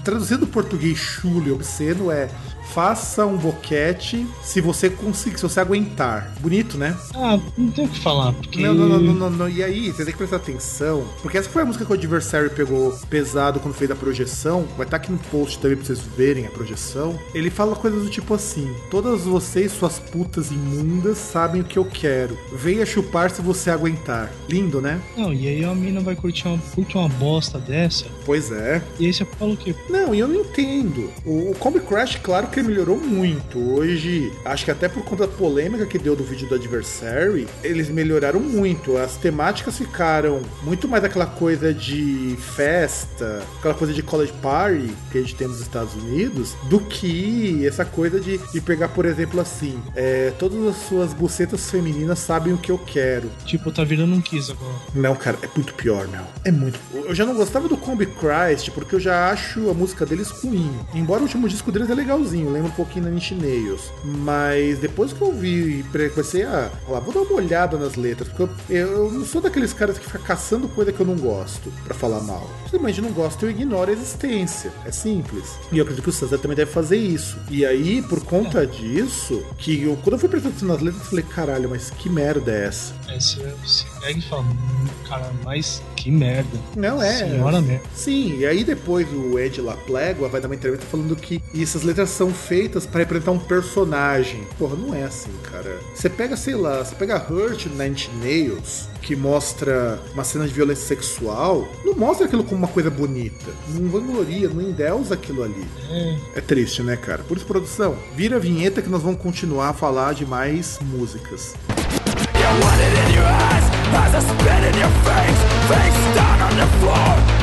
traduzido do português chulo e obsceno é Faça um boquete se você conseguir, se você aguentar. Bonito, né? Ah, não tem o que falar, porque. Não, não, não, não, não. E aí, você tem que prestar atenção, porque essa foi a música que o Adversary pegou pesado quando fez a projeção. Vai estar aqui no post também pra vocês verem a projeção. Ele fala coisas do tipo assim: Todas vocês, suas putas imundas, sabem o que eu quero. Venha chupar se você aguentar. Lindo, né? Não, e aí a mina vai curtir uma, curte uma bosta dessa, Pois é. e aí você fala o quê? Não, e eu não entendo. O, o Combi Crash, claro que ele melhorou muito. Hoje, acho que até por conta da polêmica que deu do vídeo do Adversary, eles melhoraram muito. As temáticas ficaram muito mais aquela coisa de festa, aquela coisa de college party que a gente tem nos Estados Unidos, do que essa coisa de, de pegar, por exemplo, assim: é, todas as suas bucetas femininas sabem o que eu quero. Tipo, tá virando um Kiss agora. Não, cara, é muito pior, meu. É muito. Eu já não gostava do Combi Christ porque eu já acho a música deles ruim. Embora o último disco deles é legalzinho, lembra um pouquinho da Nine Inch Nails. Mas depois que eu vi e comecei a. Vou dar uma olhada nas letras, porque eu, eu não sou daqueles caras que fica caçando coisa que eu não gosto pra falar mal. Simplesmente não gosto, eu ignoro a existência. É simples. E eu acredito que o César também deve fazer isso. E aí, por conta disso, que eu, quando eu fui prestando nas letras, eu falei, caralho, mas que merda é essa? Aí você, você pega e fala, "Hum, cara, mas que merda. Não é. Senhora merda. Sim, e aí depois o Ed Laplégua vai dar uma entrevista falando que essas letras são feitas para representar um personagem. Porra, não é assim, cara. Você pega, sei lá, você pega Hurt Nine Nails, que mostra uma cena de violência sexual, não mostra aquilo como uma coisa bonita. Não vangloria, não endeusa aquilo ali. É, É triste, né, cara? Por isso, produção, vira a vinheta que nós vamos continuar a falar de mais músicas. You want it in your eyes as I spit in your face, face down on the floor.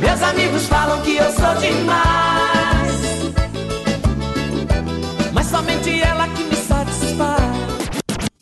Meus amigos falam que eu sou demais. Mas somente ela que me satisfaz.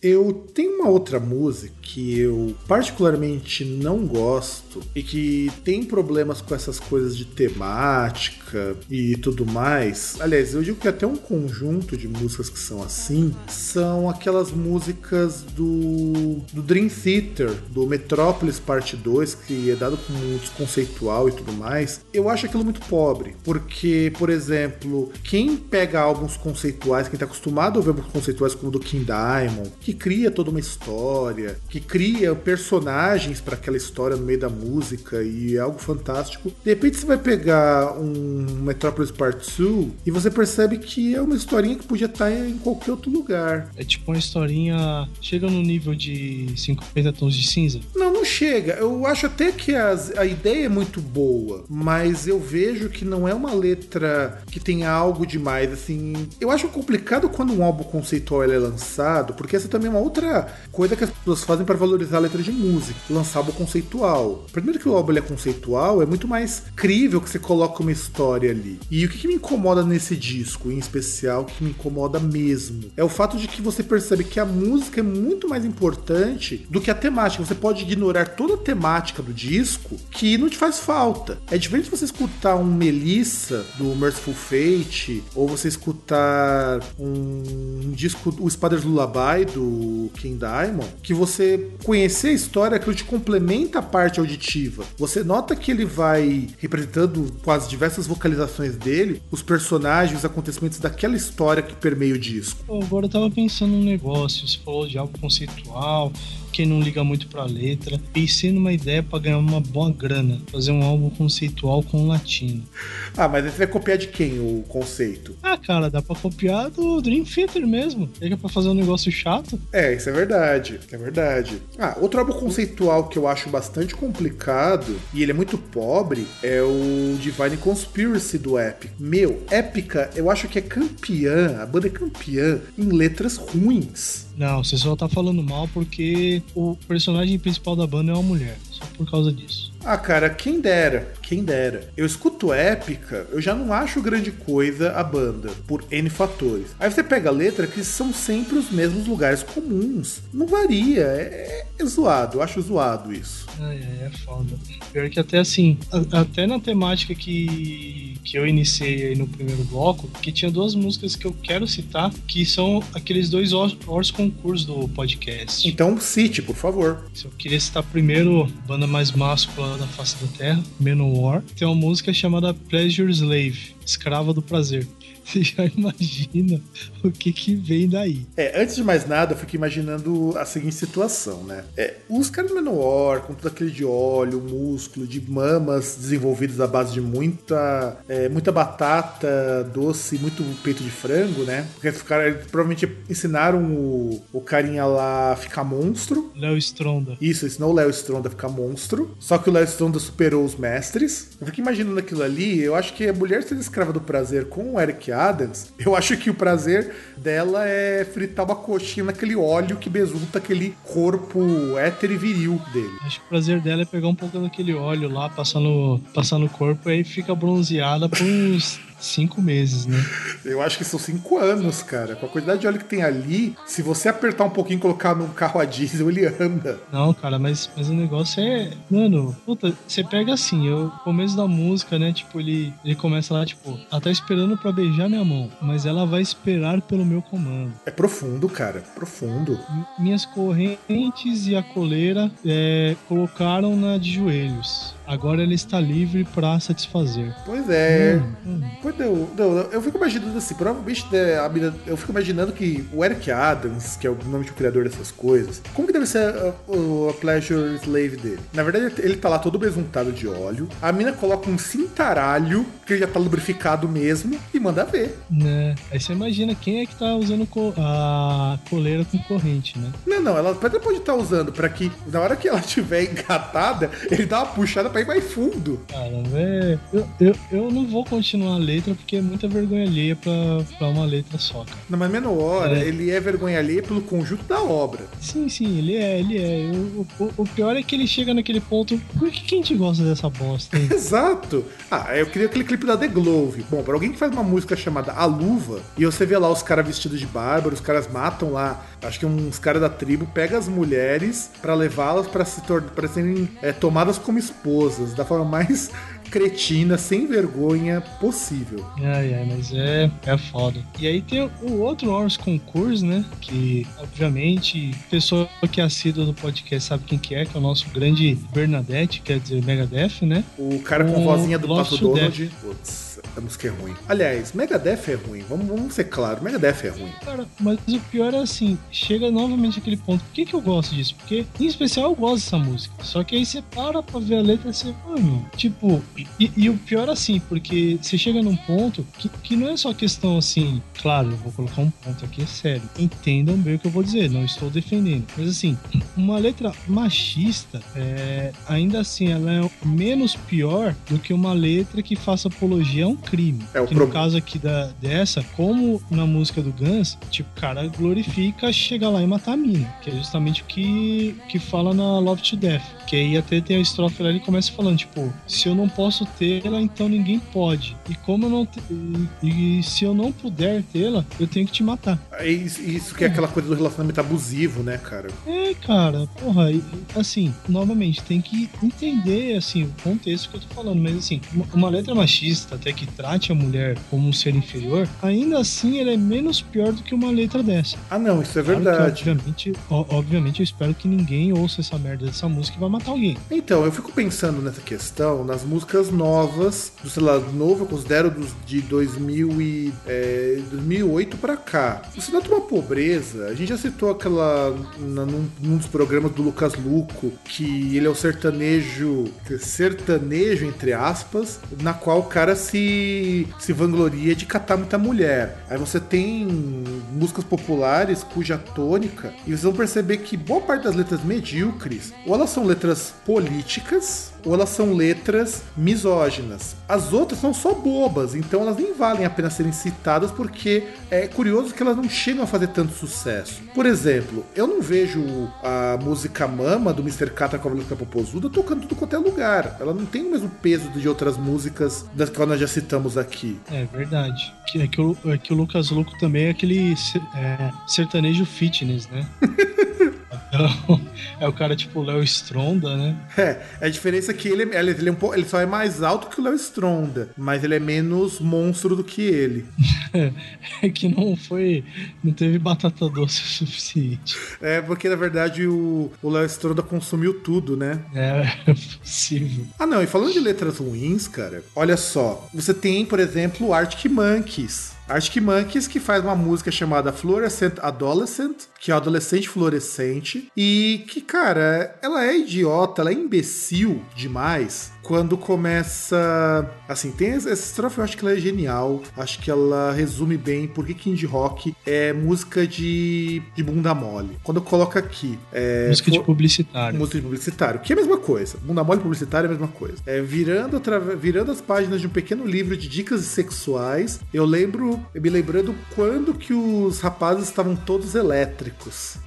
Eu tenho uma outra música que eu particularmente não gosto e que tem problemas com essas coisas de temática e tudo mais. Aliás, eu digo que até um conjunto de músicas que são assim são aquelas músicas do, do Dream Theater, do Metrópolis Parte 2, que é dado como um desconceitual e tudo mais. Eu acho aquilo muito pobre, porque, por exemplo, quem pega álbuns conceituais, quem tá acostumado a ouvir álbuns conceituais como o do King Diamond, que cria toda uma história, que cria personagens para aquela história no meio da música e é algo fantástico. De repente você vai pegar um Metropolis Part 2 e você percebe que é uma historinha que podia estar em qualquer outro lugar. é tipo uma historinha. Chega no nível de 50 tons de cinza. Não, não chega. Eu acho até que as- a ideia é muito boa, mas eu vejo que não é uma letra que tenha algo demais. Assim, eu acho complicado quando um álbum conceitual é lançado, porque essa também é uma outra coisa que as pessoas fazem para valorizar a letra de música, lançar álbum conceitual. Primeiro que o álbum é conceitual, é muito mais crível que você coloca uma história ali. E o que, que me incomoda nesse disco, em especial, que me incomoda mesmo, é o fato de que você percebe que a música é muito mais importante do que a temática. Você pode ignorar toda a temática do disco que não te faz falta. É diferente você escutar um Melissa do Merciful Fate ou você escutar um, disco, o Spider's Lullaby do King Diamond, que você conhecer a história, aquilo te complementa a parte auditiva. Você nota que ele vai representando as diversas vocalizações dele os personagens, os acontecimentos daquela história que permeia o disco. Agora eu tava pensando num negócio. Você falou de algo conceitual, quem não liga muito pra letra. Pensei numa ideia pra ganhar uma boa grana. Fazer um álbum conceitual com latino. Ah, mas você vai copiar de quem o conceito? Ah, cara, dá pra copiar do Dream Theater mesmo. Chega pra fazer um negócio chato. É, isso é verdade. É verdade. Ah, outro álbum conceitual que eu acho bastante complicado e ele é muito pobre é o Divine Conspiracy do Epic. Meu, Épica, eu acho que é campeã, a banda é campeã em letras ruins. Não, você só tá falando mal porque o personagem principal da banda é uma mulher. Só por causa disso. Ah, cara, quem dera, quem dera. Eu escuto épica, eu já não acho grande coisa a banda, por N fatores. Aí você pega a letra que são sempre os mesmos lugares comuns. Não varia, é, é zoado, eu acho zoado isso. Ai, ai, é foda. Pior que até assim, a- até na temática que, que eu iniciei aí no primeiro bloco, que tinha duas músicas que eu quero citar, que são aqueles dois hors concursos do podcast. Então cite, por favor. Se eu queria citar primeiro banda mais máscula da face da Terra, Manowar, tem uma música chamada Pleasure Slave, Escrava do Prazer. Você já imagina o que que vem daí. É, antes de mais nada, eu fico imaginando a seguinte situação, né? É, os caras Menor, com tudo aquele de óleo, músculo, de mamas desenvolvidas à base de muita, é, muita batata doce, muito peito de frango, né? Porque os caras provavelmente ensinaram o, o carinha lá a ficar monstro. Léo Stronda. Isso, ensinou o Léo Stronda a ficar monstro. Só que o Léo Stronda superou os mestres. Eu fico imaginando aquilo ali. Eu acho que a mulher sendo escrava do prazer com o Eric Adams, eu acho que o prazer dela é fritar uma coxinha naquele óleo que besunta aquele corpo hétero e viril dele. Acho que o prazer dela é pegar um pouco daquele óleo lá, passar no, passar no corpo e aí fica bronzeada por uns cinco meses, né? Eu acho que são cinco anos, cara. Com a quantidade de óleo que tem ali, se você apertar um pouquinho e colocar num carro a diesel, ele anda. Não, cara, mas, mas o negócio é. Mano, puta, você pega assim, o começo da música, né? Tipo, ele, ele começa lá, tipo, ela tá esperando pra beijar minha mão, mas ela vai esperar pelo meu comando. É profundo, cara. Profundo. Minhas correntes e a coleira é, colocaram na de joelhos. Agora ela está livre pra satisfazer. Pois é. Hum, hum. Pois deu, deu, eu fico imaginando assim, provavelmente né, a mina- eu fico imaginando que o Eric Adams, que é o nome do criador dessas coisas, como que deve ser a, o- a Pleasure Slave dele? Na verdade, ele tá lá todo besuntado de óleo, a mina coloca um cintaralho, que ele já tá lubrificado mesmo, e manda ver. Né? Aí você imagina quem é que tá usando co- a coleira com corrente, né? Não, não, ela até pode estar usando pra que na hora que ela estiver engatada, ele dá uma puxada pra ir mais fundo. Cara, velho, eu, eu, eu não vou continuar a letra porque é muita vergonha alheia pra, pra uma letra só, cara. Na mas menor É. ele é vergonha alheia pelo conjunto da obra. Sim, sim, ele é, ele é. Eu- o, o pior é que ele chega naquele ponto. Por que, que a gente gosta dessa bosta, hein? Exato! Ah, eu queria aquele clipe da The Glove. Bom, pra alguém que faz uma música chamada A Luva, e você vê lá os caras vestidos de bárbaro, os caras matam lá, acho que uns caras da tribo, pega as mulheres pra levá-las pra se pra serem é, tomadas como esposas, da forma mais cretina, sem vergonha possível. Ai, ai, mas é, é foda. E aí tem o outro Horus Concurso, né? Que, obviamente, pessoa que é assídua do podcast sabe quem que é, que é o nosso grande Bernadette, quer dizer, Megadeth, né? O cara com O vozinha do Pato to Donald. Putz, a música é ruim. Aliás, Megadeth é ruim. Vamos, vamos ser claros, Megadeth é ruim. Cara, mas o pior é assim, chega novamente aquele ponto. Por que, que eu gosto disso? Porque, em especial, eu gosto dessa música. Só que aí você para pra ver a letra e você, mano, tipo, e, e o pior é assim, porque você chega num ponto que, que não é só questão assim, claro, eu vou colocar um ponto aqui, é sério. Entendam bem o que eu vou dizer, não estou defendendo. Mas assim, uma letra machista, é, ainda assim, ela é menos pior do que uma letra que faça apologia a um crime. É, o que pro- no caso aqui da, dessa, como na música do Guns, tipo, o cara glorifica chegar lá e matar a mina. Que é justamente o que, que fala na Love to Death. Que aí até tem a estrofe lá e começa falando, tipo, se eu não posso tê-la, então ninguém pode. E como eu não te- e, e se eu não puder tê-la, eu tenho que te matar. É Isso, que é aquela coisa do relacionamento abusivo, né, cara? É, cara, porra, e- assim, novamente, tem que entender, assim, o contexto que eu tô falando, mas assim, uma, uma letra machista, até que trate a mulher como um ser inferior, ainda assim ela é menos pior do que uma letra dessa. Ah, não, isso é Claro que, verdade. obviamente, o- obviamente, eu espero que ninguém ouça essa merda dessa música e vá matar alguém. Então, eu fico pensando nessa questão nas músicas novas, do lá, novo, eu considero dos de 2000 e, é, 2008 pra cá. Você nota uma pobreza, a gente já citou aquela na- num, num dos programas do Lucas Luco, que ele é o sertanejo, sertanejo entre aspas, na qual o cara se, se vangloria de catar muita mulher. Aí você tem músicas populares cuja tônica, e vocês vão perceber que boa parte das letras medíocres, ou elas são letras políticas, ou elas são letras misóginas. As outras são só bobas, então elas nem valem a pena serem citadas porque é curioso que elas não chegam a fazer tanto sucesso. Por exemplo, eu não vejo a música Mama do Mr. Catra Cavaleiro Popozuda tocando tudo quanto é lugar. Ela não tem o mesmo peso de outras músicas das que nós já citamos aqui. É verdade. Que- É que, o, é que o Lucas Luco também é aquele é, sertanejo fitness, né? É o cara tipo Léo Stronda, né? É, a diferença é que ele, ele, ele é um pouco, ele só é mais alto que o Léo Stronda, mas ele é menos monstro do que ele. É que não foi. Não teve batata doce o suficiente. É, porque na verdade o o Léo Stronda consumiu tudo, né? É, é possível. Ah, não, e falando de letras ruins, cara, olha só. Você tem, por exemplo, o Arctic Monkeys. Arctic Monkeys que faz uma música chamada Fluorescent Adolescent, que é o adolescente fluorescente, e que, cara, ela é idiota, ela é imbecil demais quando começa. Assim, tem essa estrofe, eu acho que ela é genial. Acho que ela resume bem por que que indie rock é música de, de bunda mole. Quando coloca aqui. É, Música de publicitário. Música de publicitário, que é a mesma coisa. Bunda mole publicitário é a mesma coisa. É, virando, virando as páginas de um pequeno livro de dicas sexuais, eu lembro, eu me lembrando quando que os rapazes estavam todos elétricos.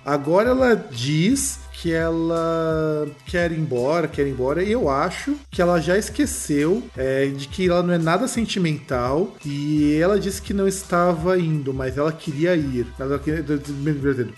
Agora ela diz que ela quer ir embora, quer ir embora, e eu acho que ela já esqueceu é, de que ela não é nada sentimental e ela disse que não estava indo, mas ela queria ir. Ela,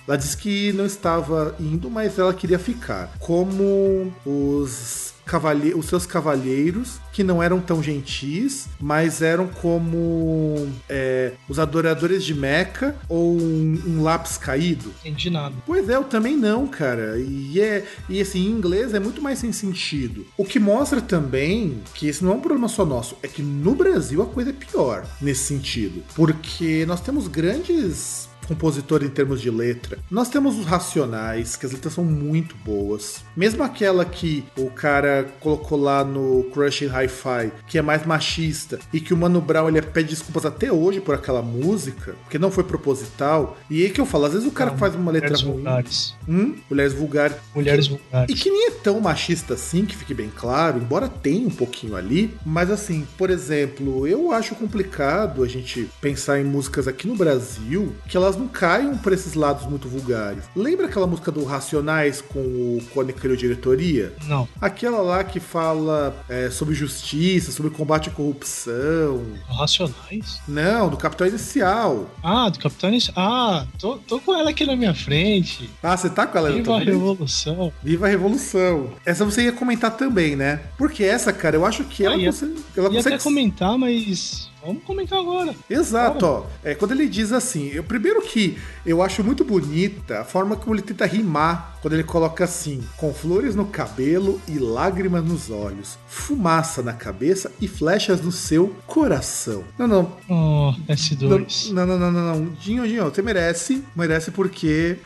ela disse que não estava indo, mas ela queria ficar. Como os cavalhe- os seus cavalheiros, que não eram tão gentis, mas eram como é, os adoradores de Meca ou um, um lápis caído. Entendi nada. Pois é, eu também não, cara. E, é, e assim, em inglês é muito mais sem sentido. O que mostra também que esse não é um problema só nosso, é que no Brasil a coisa é pior nesse sentido. Porque nós temos grandes compositores em termos de letra. Nós temos os Racionais, que as letras são muito boas. Mesmo aquela que o cara colocou lá no Crush in Hi-Fi, que é mais machista, e que o Mano Brown ele pede desculpas até hoje por aquela música, porque não foi proposital. E aí que eu falo, às vezes o cara Não, faz uma letra Mulheres ruim. vulgares. Hum, mulheres vulgares. Mulheres E vulgares. que nem é tão machista assim, que fique bem claro, embora tenha um pouquinho ali. Mas assim, por exemplo, eu acho complicado a gente pensar em músicas aqui no Brasil que elas não caiam pra esses lados muito vulgares. Lembra aquela música do Racionais com o Cone criou diretoria? Não. Aquela lá que fala é, sobre justiça, sobre combate à corrupção. Racionais? Não, do Capital Inicial. Ah, do Capitão Inicial. Ah, tô, tô com ela aqui na minha frente. Ah, você tá com ela Viva a revolução. Viva a Revolução. Essa você ia comentar também, né? Porque essa, cara, eu acho que ela, Ah, ia- consegue, ela Ia consegue. até comentar, mas vamos comentar agora. Exato, ó. É, quando ele diz assim, eu primeiro que eu acho muito bonita a forma como ele tenta rimar, quando ele coloca assim, com flores no cabelo e lágrimas nos olhos, fumaça na cabeça e flechas no seu coração. Não, não. Oh, Não, S2. não, não, não, não, não. Dinho, Dinho, você merece. Merece porque.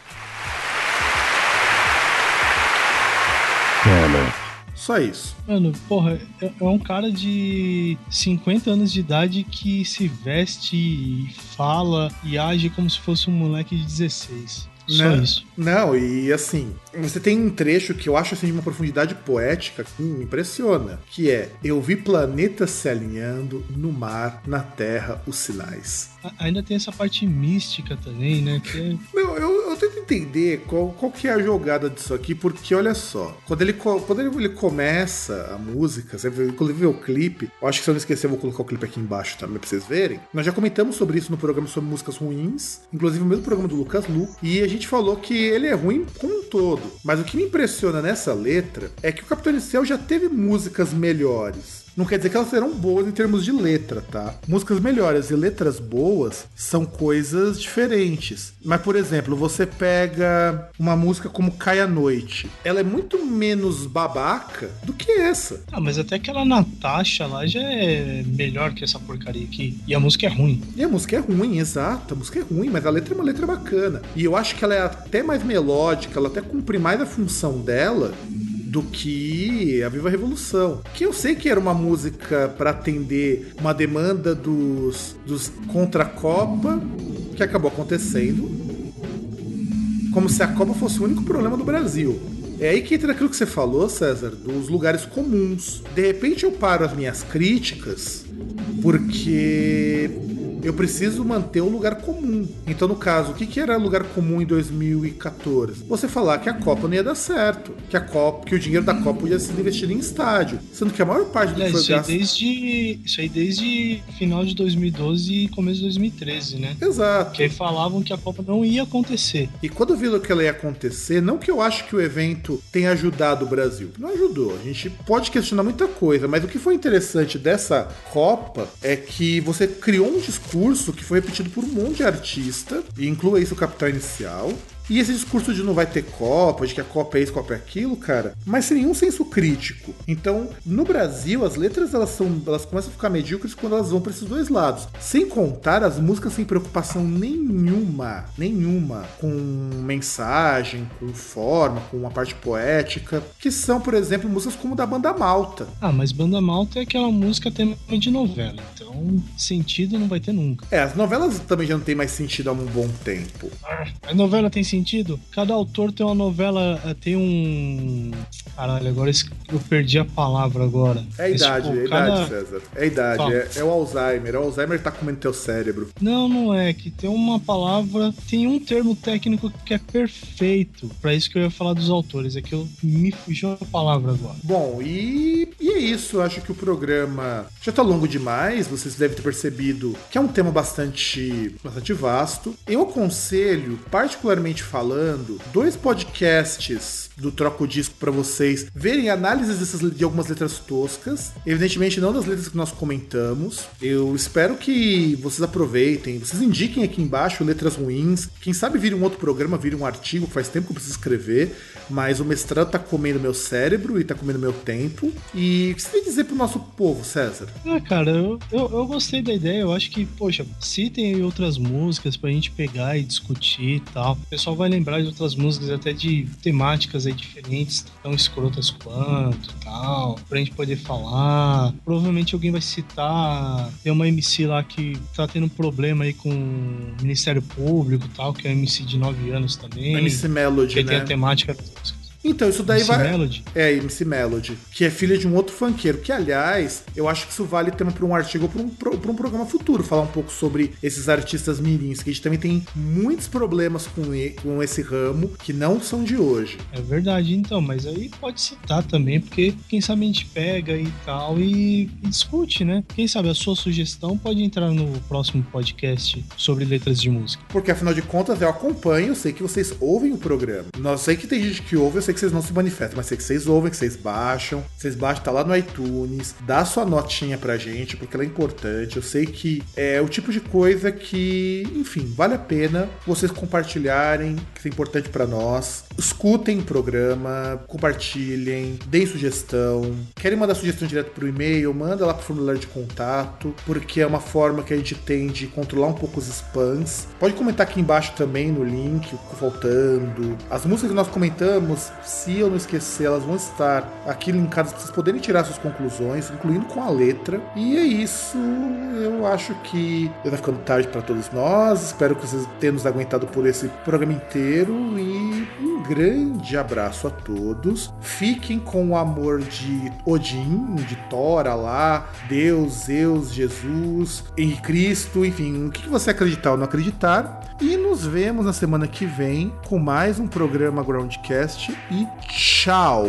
Só isso. Mano, porra, é é um cara de 50 anos de idade que se veste e fala e age como se fosse um moleque de 16. Só Né? isso. Não, e assim, você tem um trecho que eu acho assim de uma profundidade poética que me impressiona, que é eu vi planetas se alinhando no mar, na terra, os sinais. Ainda tem essa parte mística também, né? É Não, eu, eu tento entender qual, qual que é a jogada disso aqui, porque olha só, quando ele, quando ele, ele começa a música, você inclusive o clipe, eu acho que se eu não esquecer, eu vou colocar o clipe aqui embaixo também pra vocês verem. Nós já comentamos sobre isso no programa sobre músicas ruins, inclusive no mesmo programa do Lucas Lu, e a gente falou que ele é ruim como um todo. Mas o que me impressiona nessa letra é que o Capitão Inicial já teve músicas melhores. Não quer dizer que elas serão boas em termos de letra, tá? Músicas melhores e letras boas são coisas diferentes. Mas, por exemplo, você pega uma música como Cai à Noite. Ela é muito menos babaca do que essa. Ah, mas até aquela Natasha lá já é melhor que essa porcaria aqui. E a música é ruim. E a música é ruim, exato. A música é ruim, mas a letra é uma letra bacana. E eu acho que ela é até mais melódica, ela até cumpre mais a função dela do que a Viva Revolução. Que eu sei que era uma música para atender uma demanda dos, dos contra a Copa, que acabou acontecendo. Como se a Copa fosse o único problema do Brasil. É aí que entra aquilo que você falou, César, dos lugares comuns. De repente eu paro as minhas críticas porque eu preciso manter um lugar comum. Então, no caso, o que, que era lugar comum em 2014? Você falar que a Copa não ia dar certo, que a Copa, que o dinheiro da Copa ia ser investido em estádio, sendo que a maior parte do É, isso, aí gasto. desde, isso aí desde final de 2012 e começo de 2013, né? Exato. Que aí falavam que a Copa não ia acontecer. E quando eu vi que ela ia acontecer, não que eu acho que o evento tenha ajudado o Brasil. Não ajudou. A gente pode questionar muita coisa, mas o que foi interessante dessa Copa é que você criou um discurso que foi repetido por um monte de artista, e inclua isso o Capital Inicial. E esse discurso de não vai ter Copa, de que a Copa é isso, Copa é aquilo, cara, mas sem nenhum senso crítico. Então, no Brasil, as letras elas são, elas começam a ficar medíocres quando elas vão para esses dois lados. Sem contar as músicas sem preocupação nenhuma, nenhuma com mensagem, com forma, com uma parte poética, que são, por exemplo, músicas como da banda Malta. Ah, mas Banda Malta é aquela música tema de novela, então sentido não vai ter nunca. É, as novelas também já não tem mais sentido há um bom tempo. A novela tem sentido? Cada autor tem uma novela, eh, tem um. Caralho, agora eu perdi a palavra agora. É a Mas, idade, tipo, é a cada- idade, César. É a idade, Fala. é, é o Alzheimer. O Alzheimer tá comendo teu cérebro. Não, não é. Que tem uma palavra, tem um termo técnico que é perfeito. Pra isso que eu ia falar dos autores. É que eu me fugiu a palavra agora. Bom, e, e é isso. Eu acho que o programa já tá longo demais. Vocês devem ter percebido que é um tema bastante, bastante vasto. Eu aconselho, particularmente falando, dois podcasts do Troco Disco para vocês verem análises dessas, de algumas letras toscas. Evidentemente, não das letras que nós comentamos. Eu espero que vocês aproveitem, vocês indiquem aqui embaixo letras ruins. Quem sabe vire um outro programa, vire um artigo, faz tempo que eu preciso escrever. Mas o mestrado tá comendo meu cérebro e tá comendo meu tempo. E o que você tem a dizer pro nosso povo, César? Ah, cara, eu, eu, eu gostei da ideia. Eu acho que, poxa, citem aí outras músicas pra gente pegar e discutir e tal. O pessoal vai lembrar de outras músicas até de temáticas aí diferentes, tão escrotas quanto e tal, pra gente poder falar. Provavelmente alguém vai citar. Tem uma MC lá que tá tendo problema aí com o Ministério Público e tal, que é uma MC de 9 anos também. MC Melody, que tem né? a temática das músicas. Então, isso daí MC vai. Melody? É, MC Melody, que é filha de um outro funkeiro. Que, aliás, eu acho que isso vale tema para um artigo ou para um, pra um programa futuro. Falar um pouco sobre esses artistas mirins, que a gente também tem muitos problemas com, e- com esse ramo que não são de hoje. É verdade, então, mas aí pode citar também, porque quem sabe a gente pega e tal e, e discute, né? Quem sabe a sua sugestão pode entrar no próximo podcast sobre letras de música. Porque, afinal de contas, eu acompanho, eu sei que vocês ouvem o programa. Não sei que tem gente que ouve, eu sei que vocês não se manifestam, mas sei que vocês ouvem, que vocês baixam. Vocês baixam, tá lá no iTunes, dá sua notinha pra gente, porque ela é importante. Eu sei que é o tipo de coisa que, enfim, vale a pena vocês compartilharem, que é importante pra nós. Escutem o programa, compartilhem, deem sugestão. Querem mandar sugestão direto pro e-mail, manda lá pro formulário de contato, porque é uma forma que a gente tem de controlar um pouco os spams. Pode comentar aqui embaixo também no link, o que ficou faltando. As músicas que nós comentamos, se eu não esquecer, elas vão estar aqui linkadas para vocês poderem tirar suas conclusões, incluindo com a letra. E é isso. Eu acho que tá ficando tarde para todos nós. Espero que vocês tenham nos aguentado por esse programa inteiro e um grande abraço a todos. Fiquem com o amor de Odin, de Thor, lá, Deus, Zeus, Jesus, em Cristo, enfim, o que você acreditar ou não acreditar. E nos vemos na semana que vem com mais um programa Groundcast e tchau!